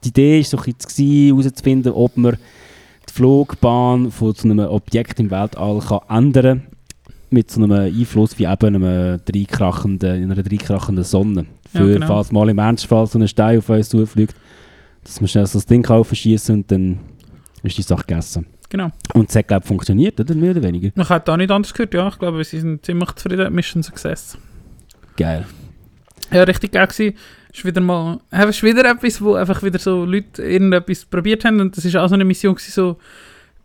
die Idee war so herauszufinden, ob man Flugbahn von so einem Objekt im Weltall kann ändern kann. Mit so einem Einfluss wie eben einem dreikrachenden, einer dreikrachenden Sonne. Ja, Für genau. falls mal im Ernstfall so ein Stein auf uns zufliegt, dass man schnell so das Ding aufschießen und dann ist die Sache gegessen. Genau. Und es hat, glaube ich, funktioniert, oder? Mehr oder weniger. Ich habe da nicht anders gehört, ja. Ich glaube, sie sind ziemlich zufrieden. Mission Success. Geil. Ja, richtig geil gewesen. Ist wieder mal, ist wieder etwas, wo einfach wieder so Leute irgendetwas probiert haben und das ist auch so eine Mission gewesen, so,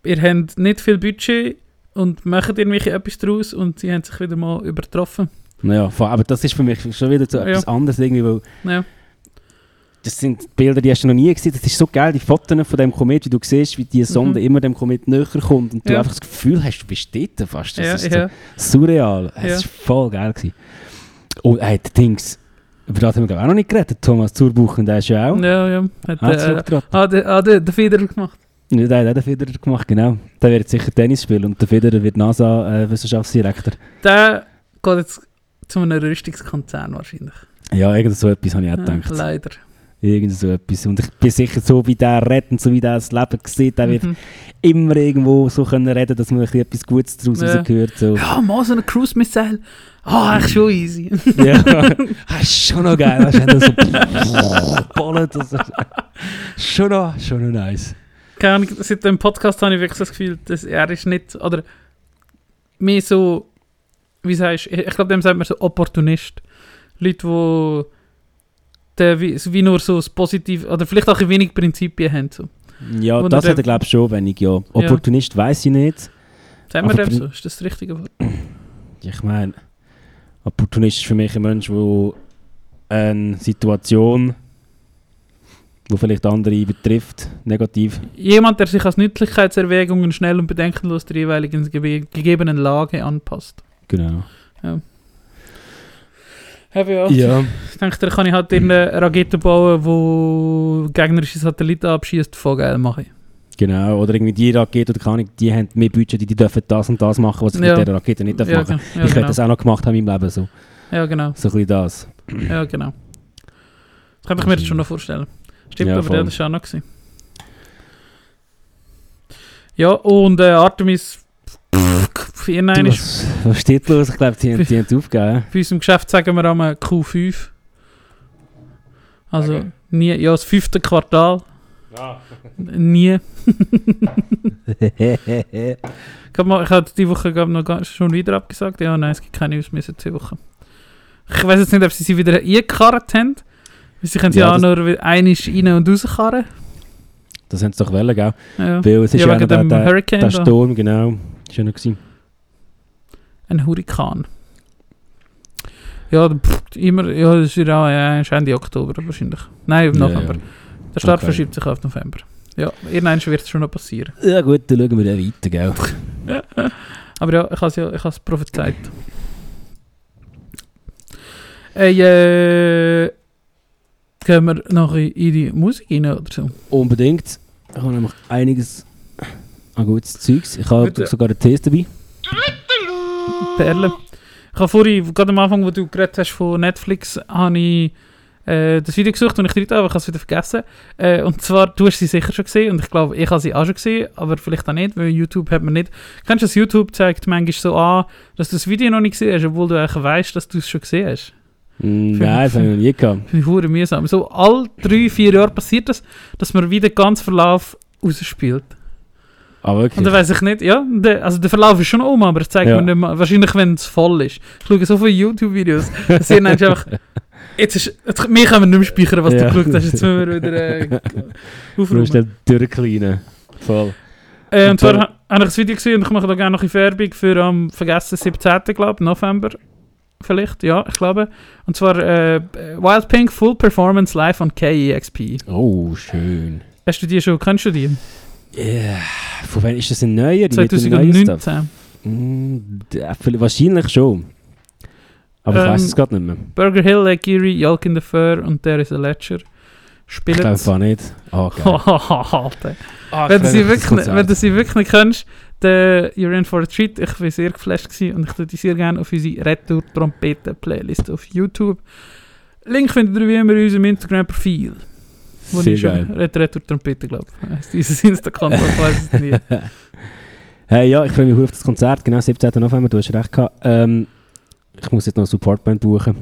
ihr habt nicht viel Budget und macht irgendwelche etwas draus und sie haben sich wieder mal übertroffen. Naja, vor- aber das ist für mich schon wieder so Ja. etwas anderes, irgendwie, weil Ja, Das sind Bilder, die hast du noch nie gesehen. Das ist so geil, die Fotos von dem Komet, wie du siehst, wie die Sonde Mhm. immer dem Komet näher kommt und du Ja. einfach das Gefühl hast, du bist dort fast. Das ja, ist ja. so surreal. Es Ja. war voll geil. Gewesen. Und hey, die Dings, über das haben wir ich, auch noch nicht geredet. Thomas Zurbuchen, der ist ja auch. Ja, ja. Hat, Ah, äh, ah, der, ah, der, der Federer gemacht. Ja, der hat auch den Federer gemacht, genau. Der wird sicher Tennis spielen und der Federer wird NASA-Wissenschaftsdirektor. Der geht jetzt zu einem Rüstungskonzern wahrscheinlich. ja, irgend so etwas habe ich auch Ja, gedacht. leider. Irgend so etwas. Und ich bin sicher, so wie der redet und so wie der das Leben sieht, der wird Mhm. immer irgendwo so können reden, dass man ein bisschen etwas Gutes daraus Ja. rausgehört. So. Ja, mal so ein Cruise-Missile. Ah, echt schon easy. Ja, das ist schon noch geil. Weißt du, so ballert. Das ist schon noch, schon noch nice. Keine Ahnung, seit dem Podcast habe ich wirklich das Gefühl, dass er ist nicht, oder mehr so, wie sagst du, ich ich glaube, dem sagt man so Opportunist. Leute, die der, wie, wie nur so das Positive, oder vielleicht auch ein wenig Prinzipien haben. So. Ja, das hat er glaube ich schon wenig, ja. Opportunist weiß ich nicht. Sagen wir dem so? Ist das das richtige Wort? Ich meine, Opportunist ist für mich ein Mensch, der eine Situation, die vielleicht andere betrifft, negativ. Jemand, der sich als Nützlichkeitserwägungen schnell und bedenkenlos der jeweiligen gebe- gegebenen Lage anpasst. Genau. Habe ja. Ja, Ich denke, da kann ich halt eine Rakete bauen, die gegnerische Satelliten abschießt, voll geil machen. genau. Oder irgendwie die Rakete, oder keine die haben mehr Budget, die, die dürfen das und das machen, was ich Ja. mit dieser Rakete nicht darf Ja, machen ge- ja, Ich hätte genau. das auch noch gemacht haben in meinem Leben. So, ja, genau. so ein bisschen das. Ja, genau. Das könnte ich mir jetzt schon noch vorstellen. Stimmt, aber voll. der das war auch noch. Gewesen. Ja, und äh, Artemis für ihn Du, ist was, was steht los? Ich glaube, die, haben- die haben es aufgegeben. bei unserem Geschäft sagen wir einmal Q5. Also Okay. nie, ja, das fünfte Quartal, Ja. nie. Ich habe ich hab die Woche glaub, noch schon wieder abgesagt. Ja, nein, es gibt keine News mehr seit zwei Wochen. Ich weiß jetzt nicht, ob sie sie wieder eingekarrt haben. Weil Sie können sie Ja, ja, auch nur einmal rein und rauskarren. Das haben sie doch wollen, gell? Ja, Weil es ist ja ja, wegen der, dem der, Hurricane. der da. Sturm, genau. Ist ja noch gewesen. Ein Hurrikan. Ja, pff, immer, ja, das ist ja Ende Oktober wahrscheinlich. Nein, im Ja, November. ja. Der Start Okay. verschiebt sich auf November. Ja, irgendwann wird es schon noch passieren. Ja gut, dann schauen wir dann weiter, gell? Aber ja, ich habe es ja, ich prophezeit. Ey, äh, gehen wir noch in in die Musik rein oder so? Unbedingt. Ich habe nämlich einiges an gutes Zeugs. Ich habe sogar einen Test dabei. Perle. Ich habe vorhin, gerade am Anfang, wo du geredet hast von Netflix, habe ich äh, das Video gesucht und ich drin aber ich habe es wieder vergessen. Äh, und zwar, du hast sie sicher schon gesehen und ich glaube, ich habe sie auch schon gesehen, aber vielleicht auch nicht, weil YouTube hat man nicht. Kennst du das? YouTube zeigt manchmal so an, dass du das Video noch nicht gesehen hast, obwohl du eigentlich weißt, dass du es schon gesehen hast. Mm, Nein, das habe ich noch nie gehabt. Finde ich mühsam. So alle drei, vier Jahre passiert das, dass man wieder ganz Verlauf rausspielt. Aber Und dann weiß ich nicht, ja, der, also der Verlauf ist schon um, aber es zeigt Ja. mir nicht mehr, wahrscheinlich wenn es voll ist. Ich schaue so viele YouTube-Videos, dass dann einfach, jetzt ist, jetzt, mir können wir nicht mehr speichern, was Ja. du geschaut hast, jetzt müssen wir wieder äh, Du musst aufräumen. dann durchkleinen. Voll. Äh, und zwar habe ich das Video gesehen und ich mache da gerne noch ein Werbung für am vergessen 17. glaube November. Vielleicht, ja, ich glaube. Und zwar äh, Wild Pink Full Performance Live on KEXP. Oh, schön. Hast du die schon, kennst du die? Ja, von wann ist das ein neuer? Die mit dem neuen Stuff? 2019. Mm, der- vielleicht- wahrscheinlich schon. Aber ich Ähm, weiß es gerade nicht mehr. Burger Hill, Lake Erie, Yolk in the Fur und There is a Ledger. Ich Spielen. glaube einfach nicht. Ah, geil. Alter. Ah, ich wenn, du sie wirklich, Konzert. wenn du sie wirklich nicht kennst, dann You're in for a treat. Ich war sehr geflasht gewesen und ich tue die sehr gerne auf unsere Retour-Trompeten-Playlist auf YouTube. Link findet ihr wie immer in unserem Instagram-Profil. Wo Sehr ich geil. Ret Retour-Trompete, glaube ich. Heisst Dieses Insta-Konto, ich weiß es nicht. Hey, ja, ich freue mich auf das Konzert. Genau, 17. November, du hast recht gehabt. Ähm, ich muss jetzt noch eine Supportband buchen.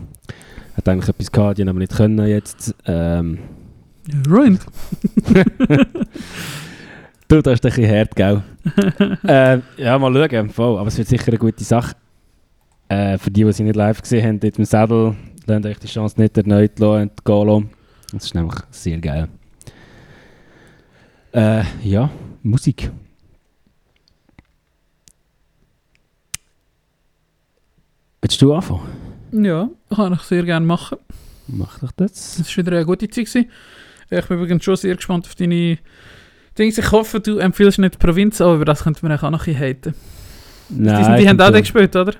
Hat eigentlich etwas gehabt, die haben aber nicht können jetzt. Ähm, Ruined. du, das ist ein bisschen hart, gell? ähm, ja, mal schauen. Voll. Aber es wird sicher eine gute Sache. Äh, für die, die sie nicht live gesehen haben, dort im Sattel, lernt euch die Chance nicht erneut lassen, gehen lassen. Das ist nämlich sehr geil. Äh, ja, Musik. Willst du anfangen? Ja, kann ich sehr gerne machen. Mach doch das. Es war wieder eine gute Zeit. Gewesen. Ich bin übrigens schon sehr gespannt auf deine Dings. Ich hoffe, du empfiehlst nicht die Provinz, aber über das könnten wir auch noch ein bisschen haten. Nein, die sind, die haben auch den gespielt, oder?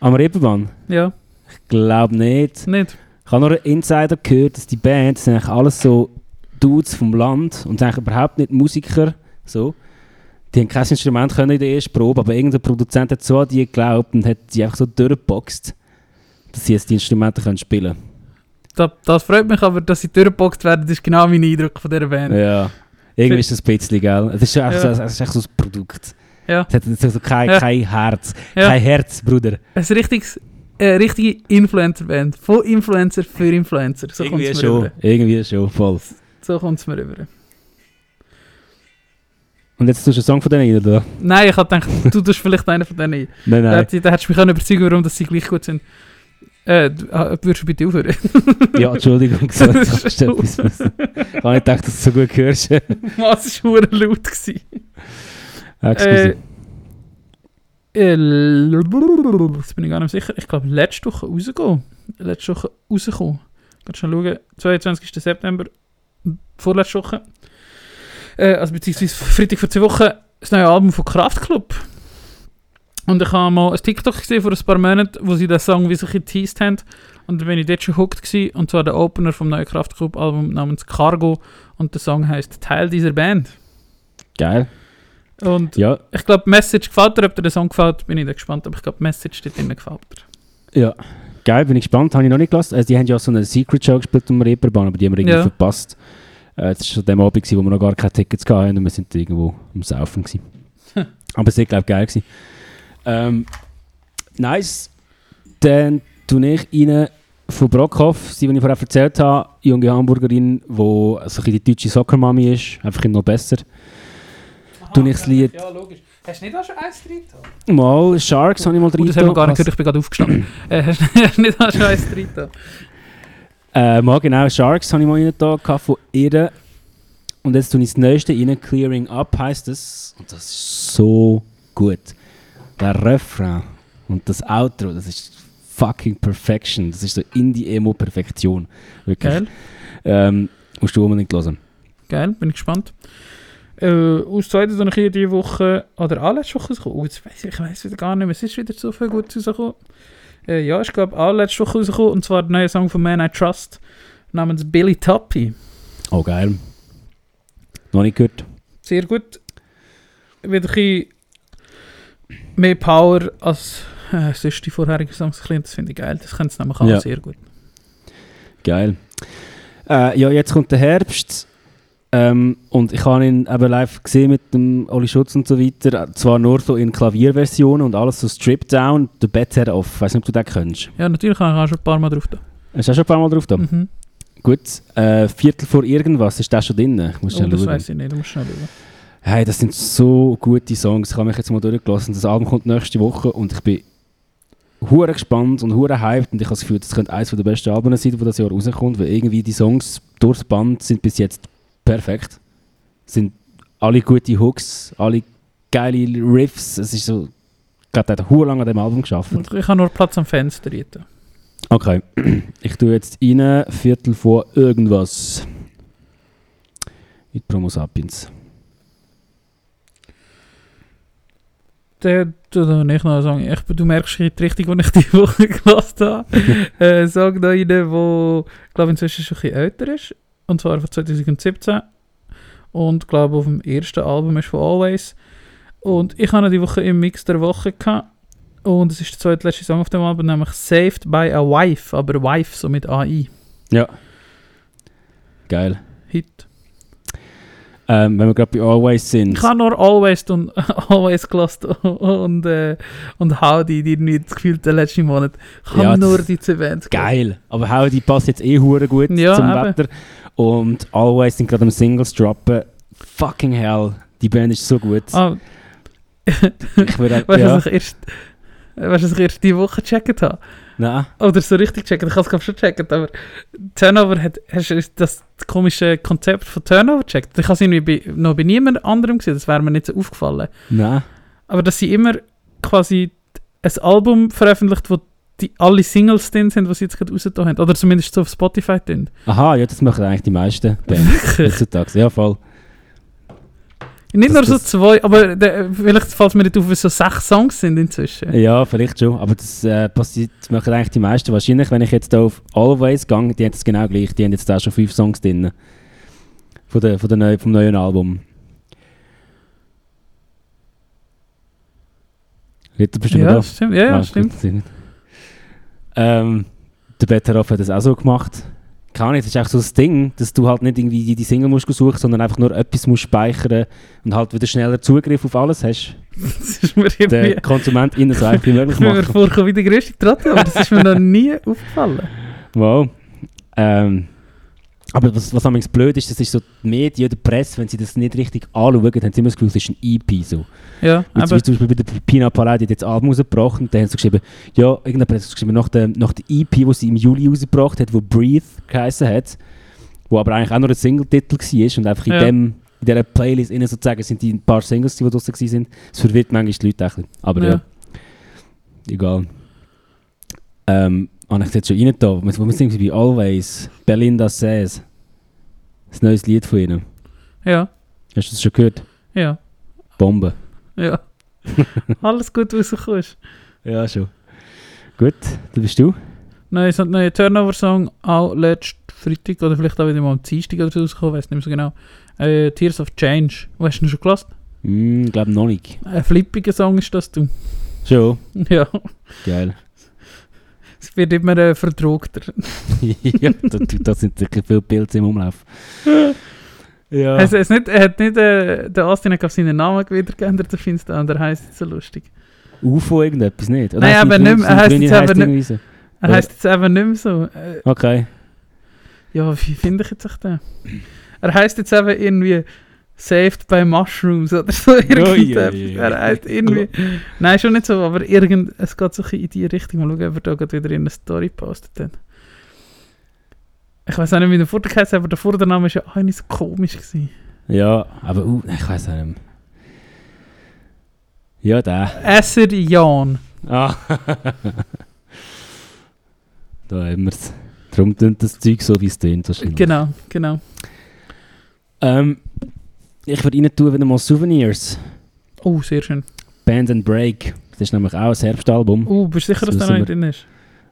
Am Reeperbahn? Ja, Glaub nicht. nicht. Ich habe nur einen Insider gehört, dass die Band, das sind eigentlich alles so Dudes vom Land und sind eigentlich überhaupt nicht Musiker. So. Die haben kein Instrument können in der ersten Probe, aber irgendein Produzent hat so an die geglaubt und hat die einfach so durchgeboxt, dass sie jetzt die Instrumente können spielen Das, das freut mich, aber dass sie durchgeboxt werden, das ist genau mein Eindruck von dieser Band. Ja. Irgendwie ist das ein bisschen, gell? Es ist Ja. so, es ist echt so ein Produkt. Ja. Es hat so, so kein, Ja. kein Herz. Ja. Kein Herz, Bruder. Ein richtiges, eine richtige Influencer-Band. Von Influencer für Influencer. So kommt Irgendwie es mir schon. rüber. Irgendwie schon, voll. So kommt es mir rüber. Und jetzt tust du einen Song von denen rein, oder? Nein, ich habe gedacht, du tust vielleicht einen von denen. ein. Nein, Da, nein. hätt- da hättest du mich können überzeugen warum dass sie gleich gut sind. Äh, du, ah, würdest du bitte aufhören? Ja, Entschuldigung, so, Das ist etwas. Ich habe nicht gedacht, dass du so gut hörst. Was war laut? gewesen. Excuse. Äh, jetzt bin ich gar nicht sicher. Ich glaube, letzte Woche rausgekommen. Letzte Woche rausgekommen. Kannst du schauen. 22. September. Vorletzte Woche. Äh, also beziehungsweise Freitag vor zwei Wochen. Das neue Album von Kraftklub. Und ich habe mal ein TikTok gesehen vor ein paar Monaten, wo sie den Song wie sich geteased haben. Und dann bin ich dort schon hooked gewesen. Und zwar der Opener vom neuen Kraftklub-Album namens Cargo. Und der Song heißt Teil dieser Band. Geil. Und Ja, ich glaube, die Message gefällt dir, ob dir der Song gefällt, bin ich da gespannt. Aber ich glaube, die Message dort drinnen gefällt dir. ja. Geil, bin ich gespannt. Habe ich noch nicht gelassen. Also, die haben ja so eine Secret Show gespielt um Reeperbahn, aber die haben wir irgendwie Ja. verpasst. Äh, das war schon dem Abend, gewesen, wo wir noch gar keine Tickets hatten und wir sind irgendwo am Saufen. Gewesen. aber es war, glaube ich, geil. Gewesen. Ähm, nice. Dann tue ich rein von Brockhoff, die, die ich vorher erzählt habe, junge Hamburgerin, die so ein bisschen die deutsche Soccer-Mami ist, einfach noch besser. Tu ich das Lied- Ja, logisch. Hast du nicht auch schon eins drin? Mal Sharks habe ich mal Oh, das haben wir gar nicht gehört, ich bin gerade aufgestanden. äh, hast du nicht auch schon eins drin? Äh, mal genau, Sharks habe ich mal rein getan von ihr. Und jetzt tue ich das Neueste rein, Clearing Up heisst es. Und das ist so gut. Der Refrain und das Outro, das ist fucking Perfection. Das ist so Indie-Emo-Perfektion. Wirklich. Geil, Ähm, musst du unbedingt hören. geil, bin ich gespannt. Äh, aus zweiter dann hier diese Woche, oder allerletzte Woche rausgekommen. Oh, jetzt weiss ich, ich weiss wieder gar nicht mehr, es ist wieder so viel gut rausgekommen. Äh, ja, ich glaube, allerletzte Woche rausgekommen, und zwar der neue Song von Man I Trust, namens Billy Toppy. Oh, geil. Noch nicht gehört. Sehr gut. Wieder ein bisschen mehr Power als äh, sonst die vorherigen Songs. Das finde ich geil, das können sie nämlich auch Ja. sehr gut. Geil. Äh, ja, jetzt kommt der Herbst. Ähm, und ich habe ihn eben live gesehen mit dem Oli Schutz und so weiter. Zwar nur so in Klavierversionen und alles so stripped down, der Better off. Ich weiß nicht, ob du den kennst. Ja, natürlich habe ich auch schon ein paar Mal drauf da. Hast du auch schon ein paar Mal drauf da? Mhm. Gut. Äh, Viertel vor irgendwas, ist der schon drin? Ich muss Oh, schnell das schauen. weiß ich nicht, du musst schnell schauen. Hey, das sind so gute Songs. Ich habe mich jetzt mal durchgelassen. Das Album kommt nächste Woche und ich bin hure gespannt und hure hyped und ich habe das Gefühl, das könnte eines der besten Alben sein, die das Jahr rauskommt, weil irgendwie die Songs durchs Band sind bis jetzt perfekt. Sind alle gute Hooks, alle geile Riffs. Es ist so, gerade hat hure lange an dem Album geschafft. Ich habe nur Platz am Fenster dort. Okay, ich tue jetzt rein, Viertel vor irgendwas. Mit Promo Sapiens. Tut noch noch sagen. Ich, du merkst die Richtung, die ich die Woche gelassen habe. äh, sag da einen, der, glaube inzwischen schon ein bisschen älter ist. Und zwar von 2017. Und glaube auf dem ersten Album ist von Always. Und ich hatte die Woche im Mix der Woche. Gehabt. Und es ist der zweitletzte Song auf dem Album, nämlich Saved by a Wife. Aber Wife, so mit AI. Ja. Geil. Hit. Ähm, wenn wir gerade bei Always sind. Ich habe nur Always und Always gelassen und, äh, und Howdy, die irgendwie das Gefühl der letzten Monat. Ich habe Ja, nur die zwei Bands. Geil. Aber how die passt jetzt eh hure gut Ja, zum eben. Wetter. Und Always sind gerade am Singles droppen. Fucking hell. Die Band ist so gut. Ah, Ich würde weißt du, ja. was ich erst, weißt, du, was ich erst die Woche gecheckt habe? Nein. Oder so richtig gecheckt, ich habe es schon gecheckt, aber Turnover hat, hast du das komische Konzept von Turnover gecheckt? Ich habe es irgendwie bei, noch bei niemand anderem gesehen, das wäre mir nicht so aufgefallen. Nein. Aber dass sie immer quasi ein Album veröffentlicht, wo die, alle Singles drin sind, die sie jetzt gerade rausgetan haben. Oder zumindest so auf Spotify drin. Aha, ja, das machen eigentlich die meisten Bands heutzutage. Ja, voll. Nicht Das- nur so das- zwei, aber der, vielleicht fällt mir nicht auf, so sechs Songs sind inzwischen. Ja, vielleicht schon. Aber das äh, passiert, das machen eigentlich die meisten. Wahrscheinlich, wenn ich jetzt hier auf Always gehe, die haben das genau gleich. Die haben jetzt auch schon fünf Songs drin. Von der, von der neu, vom neuen Album. Ritter, bist du Ja, da? stimmt. Ja, ja, Ah, stimmt. gut. Ähm, der Betteroff hat das auch so gemacht. Keine Ahnung, das ist auch so das Ding, dass du halt nicht irgendwie die, Single musst suchen, sondern einfach nur etwas musst speichern und halt wieder schneller Zugriff auf alles hast. Das ist mir Der irgendwie... Konsument innen so einfach wie möglich Ich bin mir machen. vorgekommen wie der größte Trottel, aber das ist mir noch nie aufgefallen. Wow. Ähm, aber was, was amigs blöd ist, das ist so die Medien, die Presse, wenn sie das nicht richtig anschauen, haben sie immer das Gefühl, es ist ein EP so. Ja, Wie, aber... zum Beispiel bei der Pina Palade hat jetzt ein Album rausgebracht und dann haben sie geschrieben, ja, irgendjemand hat geschrieben, nach der, nach der EP, die sie im Juli rausgebracht hat, wo Breathe geheißen hat, wo aber eigentlich auch nur ein Single-Titel war und einfach in, Ja. dem, in dieser Playlist innen sozusagen sind die ein paar Singles, die draussen waren. Das verwirrt manchmal die Leute ein bisschen. Aber ja, Ja. egal. Ähm, habe ich jetzt schon rein da, wo wir sind bei Always, Belinda Says. Das neues Lied von ihnen. Ja, Hast du das schon gehört? ja, Bombe. ja. Alles gut rausgekommen ist. Ja, schon. Gut, da bist du. Nein, so ein neuer Turnover-Song, auch letzten Freitag oder vielleicht auch wieder mal am Dienstag oder so rausgekommen, weiß nicht mehr so genau. Äh, Tears of Change. Hast du ihn schon gelassen? Hm, glaube noch nicht. Ein flippiger Song ist das, du. Schon? Ja, Geil. Es wird immer äh, verdruckter. ja, da, da sind sicher viele Pilze im Umlauf. ja. Es, es nicht, er hat nicht, äh, der Austin hat seinen Namen wieder geändert auf Insta und er heisst jetzt so lustig. UFO irgendetwas nicht? Nein, hat aber nicht mehr- er heisst jetzt aber nicht- so. Er heisst jetzt eben nicht mehr so. Äh, Okay. ja, wie finde ich jetzt echt den? Er heisst jetzt eben irgendwie Saved by Mushrooms oder so. irgendetwas. Er irgendwie. Nein, schon nicht so, aber irgend, es geht so ein bisschen in die Richtung. Mal schauen, ob er da gerade wieder in eine Story postet. Hat. Ich weiß auch nicht, wie der Vorder heißt, aber der Vordername war ja auch nicht so komisch. Gewesen. Ja, aber uh, ich weiß auch nicht. Ja, der. Esser Jan. Ah. da haben wir es. Darum tönt das Zeug so, wie es tönt. wahrscheinlich. Genau, genau. Ähm, ich würde rein tun wieder mal Souvenirs. Oh, sehr schön. Band and Break. Das ist nämlich auch ein Herbstalbum. Oh, bist du sicher, dass So der noch sind drin ist?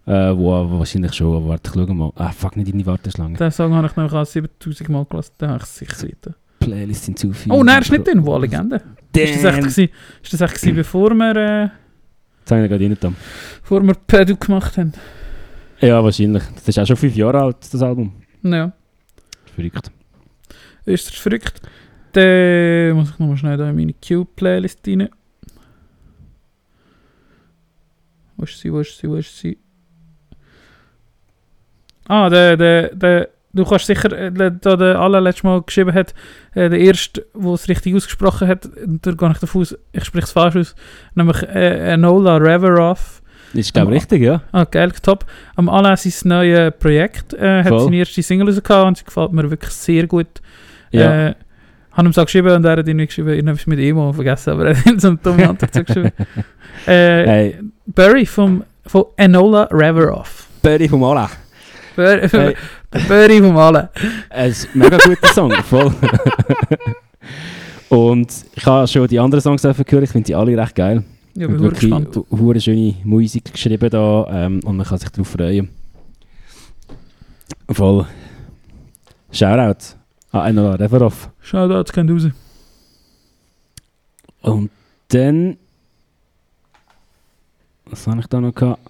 Äh, wo, wo wahrscheinlich schon. Aber warte, ich schau mal. Ah, fuck, nicht in die Warteschlange. Den Song habe ich nämlich auch 7000 Mal gelassen. Den habe ich sicher weiter. Playlist hinzufügen. Oh nein, ist nicht drin. Wo Legende? Ist das echt, gewesen, ist das echt gewesen, bevor wir, äh, Jetzt habe ich gerade rein getan. bevor wir Pedu gemacht haben? Ja, wahrscheinlich. Das ist auch schon fünf Jahre alt, das Album. Ja, Verrückt. ist das verrückt. Dann muss ich nochmal schnell da in meine Q-Playlist rein. Wo ist sie, wo ist sie, wo ist sie? Ah, der, der, der, du kannst sicher, äh, der, alle letztes Mal geschrieben hat, der erste, der es richtig ausgesprochen hat, da gehe ich davon aus, ich spreche es falsch aus, nämlich äh, Enola Reveroff. Ist, glaube ich, richtig, ja. Ah, geil, top. Am Anlass sein neues Projekt äh, hat Voll. seine erste Single rausgehauen und sie gefällt mir wirklich sehr gut. Ja. Äh, habe ihm so geschrieben und er hat irgendwie geschrieben, es mit Emo vergessen, aber er hat so einen dummen Antwort geschrieben. Äh, hey, Barry vom, von Enola Reveroff. Buddy vom Hey. Der Barry vom Alle. Ein mega guter Song, voll. Und ich habe schon die anderen Songs hören, ich finde die alle recht geil. Ja, bin wirklich hure schöne Musik geschrieben da ähm, und man kann sich darauf freuen. Voll. Shoutout an Enola Reveroff. Shoutouts gehen raus. Und dann. Was habe ich da noch gehabt?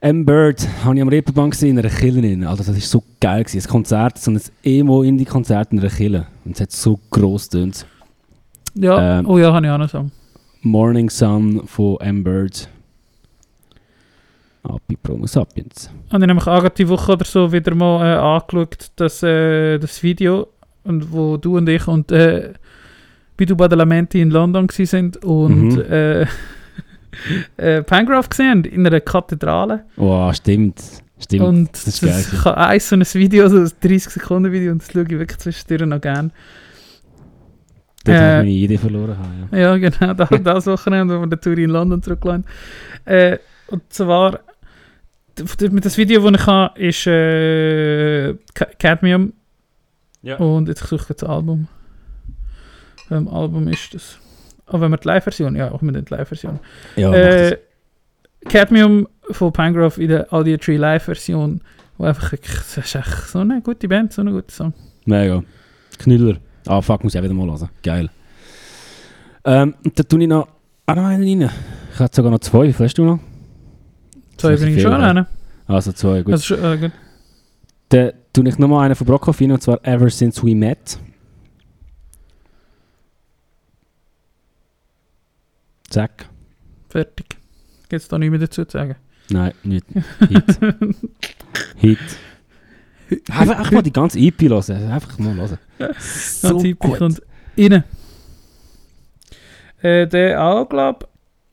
M-Bird habe ich am Reeperbahn gesehen, in einer Kille. Also das war so geil. Gewesen. Ein Konzert, so ein Emo-Indie-Konzert in einer Kille. Und es hat so gross getönt. Ja, Ähm, oh ja, habe ich auch noch so. Morning Sun von M-Bird. Api Promo Sapiens. Habe ich nämlich auch gerade die Woche oder so wieder mal äh, angeschaut, das, äh, das Video, und wo du und ich und äh, Bidu Badalamenti in London sind und Mhm. äh, äh, Pangraph gesehen in einer Kathedrale. Oh, stimmt. Stimmt. und das das, ist geil. ich habe eins so ein Video, so ein 30 Sekunden Video, und das schaue ich wirklich zwischendurch noch gerne. Dort habe äh, ich meine Idee verloren. Haben, ja. Ja, genau, da, das Wochenende, wo wir die Tour in London zurückgelassen äh, Und zwar, das Video, das ich habe, ist äh, Ca- Cadmium. Ja. Und jetzt suche ich das Album. Welchem Album ist das? Oh, wenn wir die Live-Version, ja, auch mit der Live-Version. Ja, äh, Cadmium von Pangraph in der Audio Tree Live-Version, wo einfach, das ist echt so eine gute Band, so eine gute Song. Mega. Knüller. Ah, fuck, muss ich auch wieder mal hören. Geil. Ähm, und dann tue ich noch, auch noch einen rein. Ich habe sogar noch zwei. Wie viel hast du noch? Zwei bringe ich schon rein. Also zwei, gut. Also, äh, gut. Dann tue ich nochmal einen von Brockhoff rein, und zwar Ever Since We Met. Zack. Fertig. Gibt es da nichts mehr dazu zu sagen? Nein, nicht. Hit. Hit. Einfach, einfach mal die ganze EP hören. Einfach mal hören. So Ganz hippie gut. kommt rein. Äh, der auch, glaube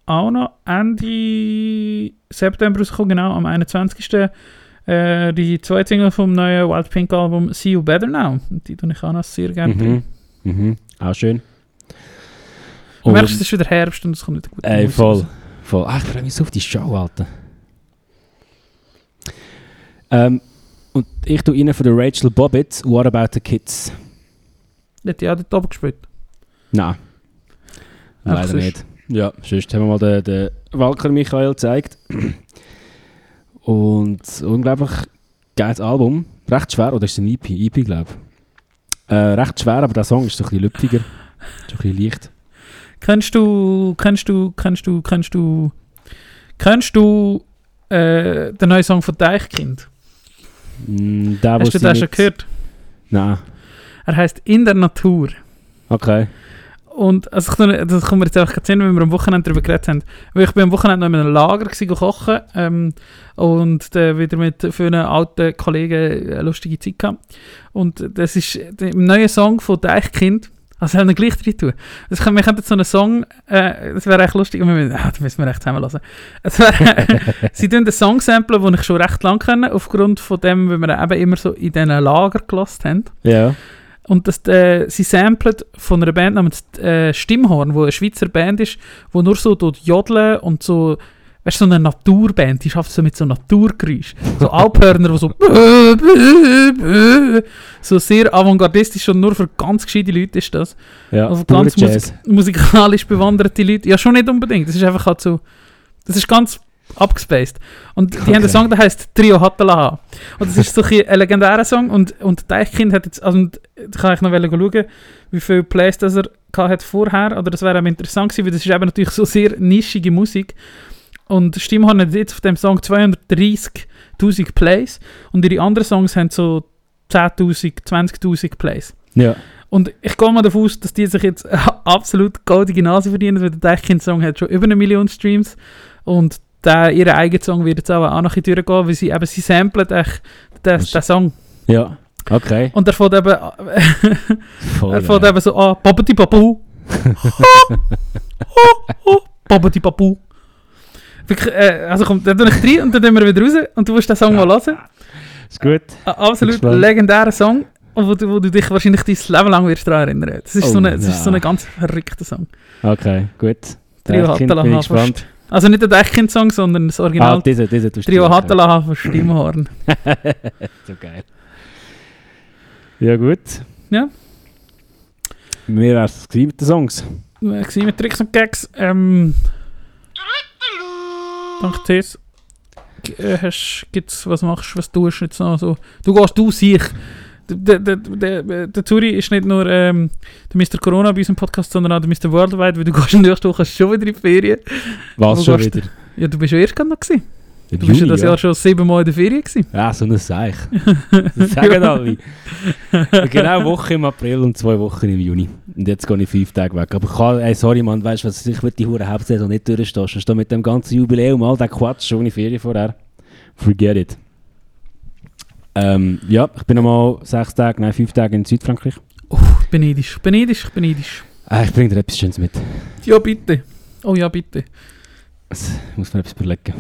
auch noch Ende September rausgekommen, genau, am 21. Äh, die zweite Single vom neuen Wild Pink Album See You Better Now. Und die tue ich auch noch sehr gerne. Mhm. Mhm. Auch schön. Du merkst, es ist wieder Herbst und es kommt wieder gut. Ey, voll. voll. Ah, ich freue mich so auf die Show, Alter. Ähm, und ich tue rein von der Rachel Bobbitt, What About the Kids? Hat die auch dort oben gespielt? Nein. Ach, Leider nicht. Ja, sonst haben wir mal den, den Walker Michael gezeigt. Und unglaublich geiles Album. Recht schwer, oder ist es ein EP? EP, glaube ich. Äh, recht schwer, aber der Song ist so ein bisschen lüpfiger. So ein bisschen leicht. Kennst du, kennst du, kennst du, kennst du, kennst du äh, den neuen Song von Deichkind? Mm, der, Hast du den schon gehört? Nein. Er heißt In der Natur. Okay. Und also, ich das kommt mir jetzt einfach sehen, weil wir am Wochenende darüber geredet haben. Weil ich bin am Wochenende noch in einem Lager gewesen, kochen ähm, und äh, wieder mit vielen alten Kollegen eine lustige Zeit gehabt. Und das ist im neuen Song von Deichkind. Also haben wir gleich drin tun. Das kann, wir könnten so einen Song, äh, das wäre echt lustig, wir, ah, da müssen wir echt zusammenlassen. Sie tun den Song samplen, den ich schon recht lang kenne, aufgrund von dem, weil wir eben immer so in diesen Lager gelassen haben. Ja. Und das, äh, sie samplet von einer Band namens äh, Stimmhorn, wo eine Schweizer Band ist, wo nur so dort jodeln und so, weißt du, so eine Naturband, die schafft so mit so Naturgeräusch. So Alphörner, die so so sehr avantgardistisch und nur für ganz gescheite Leute ist das. Ja, Also ganz musik musikalisch bewanderte Leute. Ja, schon nicht unbedingt. Das ist einfach halt so. Das ist ganz abgespaced. Und die haben einen Okay. Song, der heißt Trio Hattalaha. Und das ist so ein, ein legendärer Song. Und, und Deichkind hat jetzt. Also, und da kann ich noch schauen, wie viele Plays das er hat vorher. Oder das wäre eben interessant gewesen, weil das ist eben natürlich so sehr nischige Musik. Und Stimmhorn hat jetzt auf dem Song 230.000 Plays. Und ihre anderen Songs haben so 10.000, 20.000 Plays. Ja. Und ich gehe mal davon aus, dass die sich jetzt absolut goldige Nase verdienen, weil der Deichkind-Song hat schon über eine Million Streams und der, ihr eigener Song wird jetzt auch, noch in die Tür gehen, weil sie eben, sie samplen den, den Song. Ja. Okay. Und er fängt eben, Voll er fängt geil. eben so an, Babati Babu. Babati Babu. Wirklich, äh, also kommt, dann tue ich rein und dann tun wir wieder raus und du musst den Song mal hören. Ist gut. Ein absolut legendärer Song, wo du, wo du dich wahrscheinlich dein Leben lang wirst daran erinnern. Das ist, Oh, so, eine, das ist ja. so ein ganz verrückter Song. Okay, gut. Hattala bin ich gespannt. Also nicht der Deichkind-Song, sondern das Ah, Original diese, diese tust du Trio. Hattala von Stimmhorn. so geil. Ja, gut. Ja. Mir wäre es mit den Songs. Wir waren mit Tricks und Gags. Ähm, dank Tess. Äh, hast- Gibt's, was machst du, was tust du jetzt noch so? Du gehst, du sich. Der, der, der, der, der Zuri ist nicht nur ähm, der Mr. Corona bei unserem Podcast, sondern auch der Mr. Worldwide, weil du gehst nächste Woche schon wieder in die Ferien. Was Wo schon gehst wieder? Ja, du bist ja erst gerade noch gewesen. Du bist ja Juni, das Jahr schon siebenmal in der Ferien gewesen. Ja, so ein Seich. Das sagen alle. genau eine Woche im April und zwei Wochen im Juni. Und jetzt gehe ich fünf Tage weg. Aber ich kann, ey, sorry Mann, weißt du was, ich will die hure Hauptsaison nicht durchstehen. Da mit dem ganzen Jubiläum, all der Quatsch, schon ohne Ferien vorher. Forget it. Ähm, ja, ich bin nochmal sechs Tage, nein, fünf Tage in Südfrankreich. Ich bin neidisch, ich bin neidisch, ich bin neidisch. Äh, ich bringe dir etwas Schönes mit. Ja, bitte. Oh ja, bitte. Das muss mir etwas überlegen.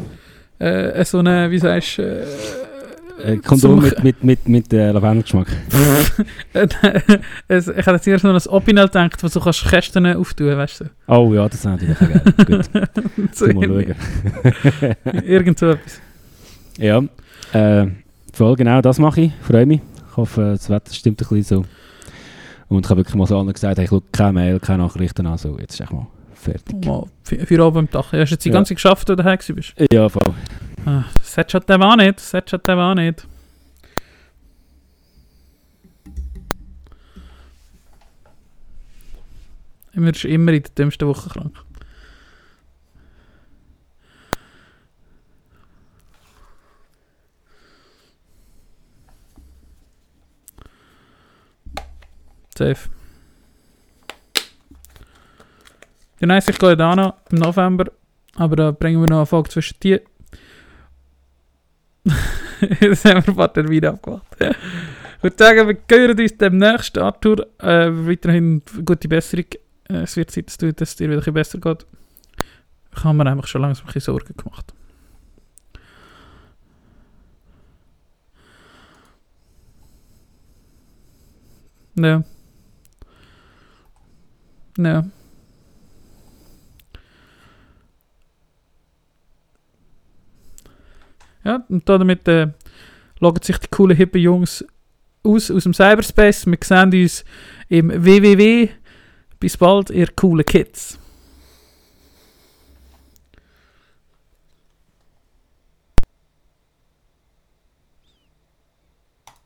Äh, so eine, wie sagst du, äh, Äh, Kondom mit, mit, mit, mit äh, Lavendelgeschmack. Äh, ich hätte jetzt so an ein Opinel gedacht, wo du kannst Kästen auftun, weißt du. Oh ja, das ist natürlich geil. Gut, So mal schauen. Irgend so etwas. Ja, äh, voll genau das mache ich. Freue mich. Ich hoffe, das Wetter stimmt ein bisschen so. Und ich habe wirklich mal so allen gesagt, hey, ich schaue keine Mail, keine Nachrichten an, so, jetzt ist echt mal fertig. Mal vier Abend am Tag. Hast du jetzt die Ja. ganze Zeit geschafft, wo du daheim bist? Ja, voll. Ah, das hättest du eben auch nicht. Das hättest du eben auch nicht. Wirst immer in der dümmsten Woche krank. Safe. Ja, nice, ich noch im November, aber da bringen wir noch eine Folge zwischen die. das haben wir ein paar Termine abgemacht. Ich würde sagen, wir hören uns demnächst, Arthur. Äh, weiterhin gute Besserung. Äh, es wird Zeit, dass, dass es dir wieder besser geht. Ich habe mir einfach schon langsam ein bisschen Sorgen gemacht. Ja. Ja. Ja, und damit äh, loggen sich die coolen, hippen Jungs aus, aus dem Cyberspace. Wir sehen uns im www. Bis bald, ihr coolen Kids.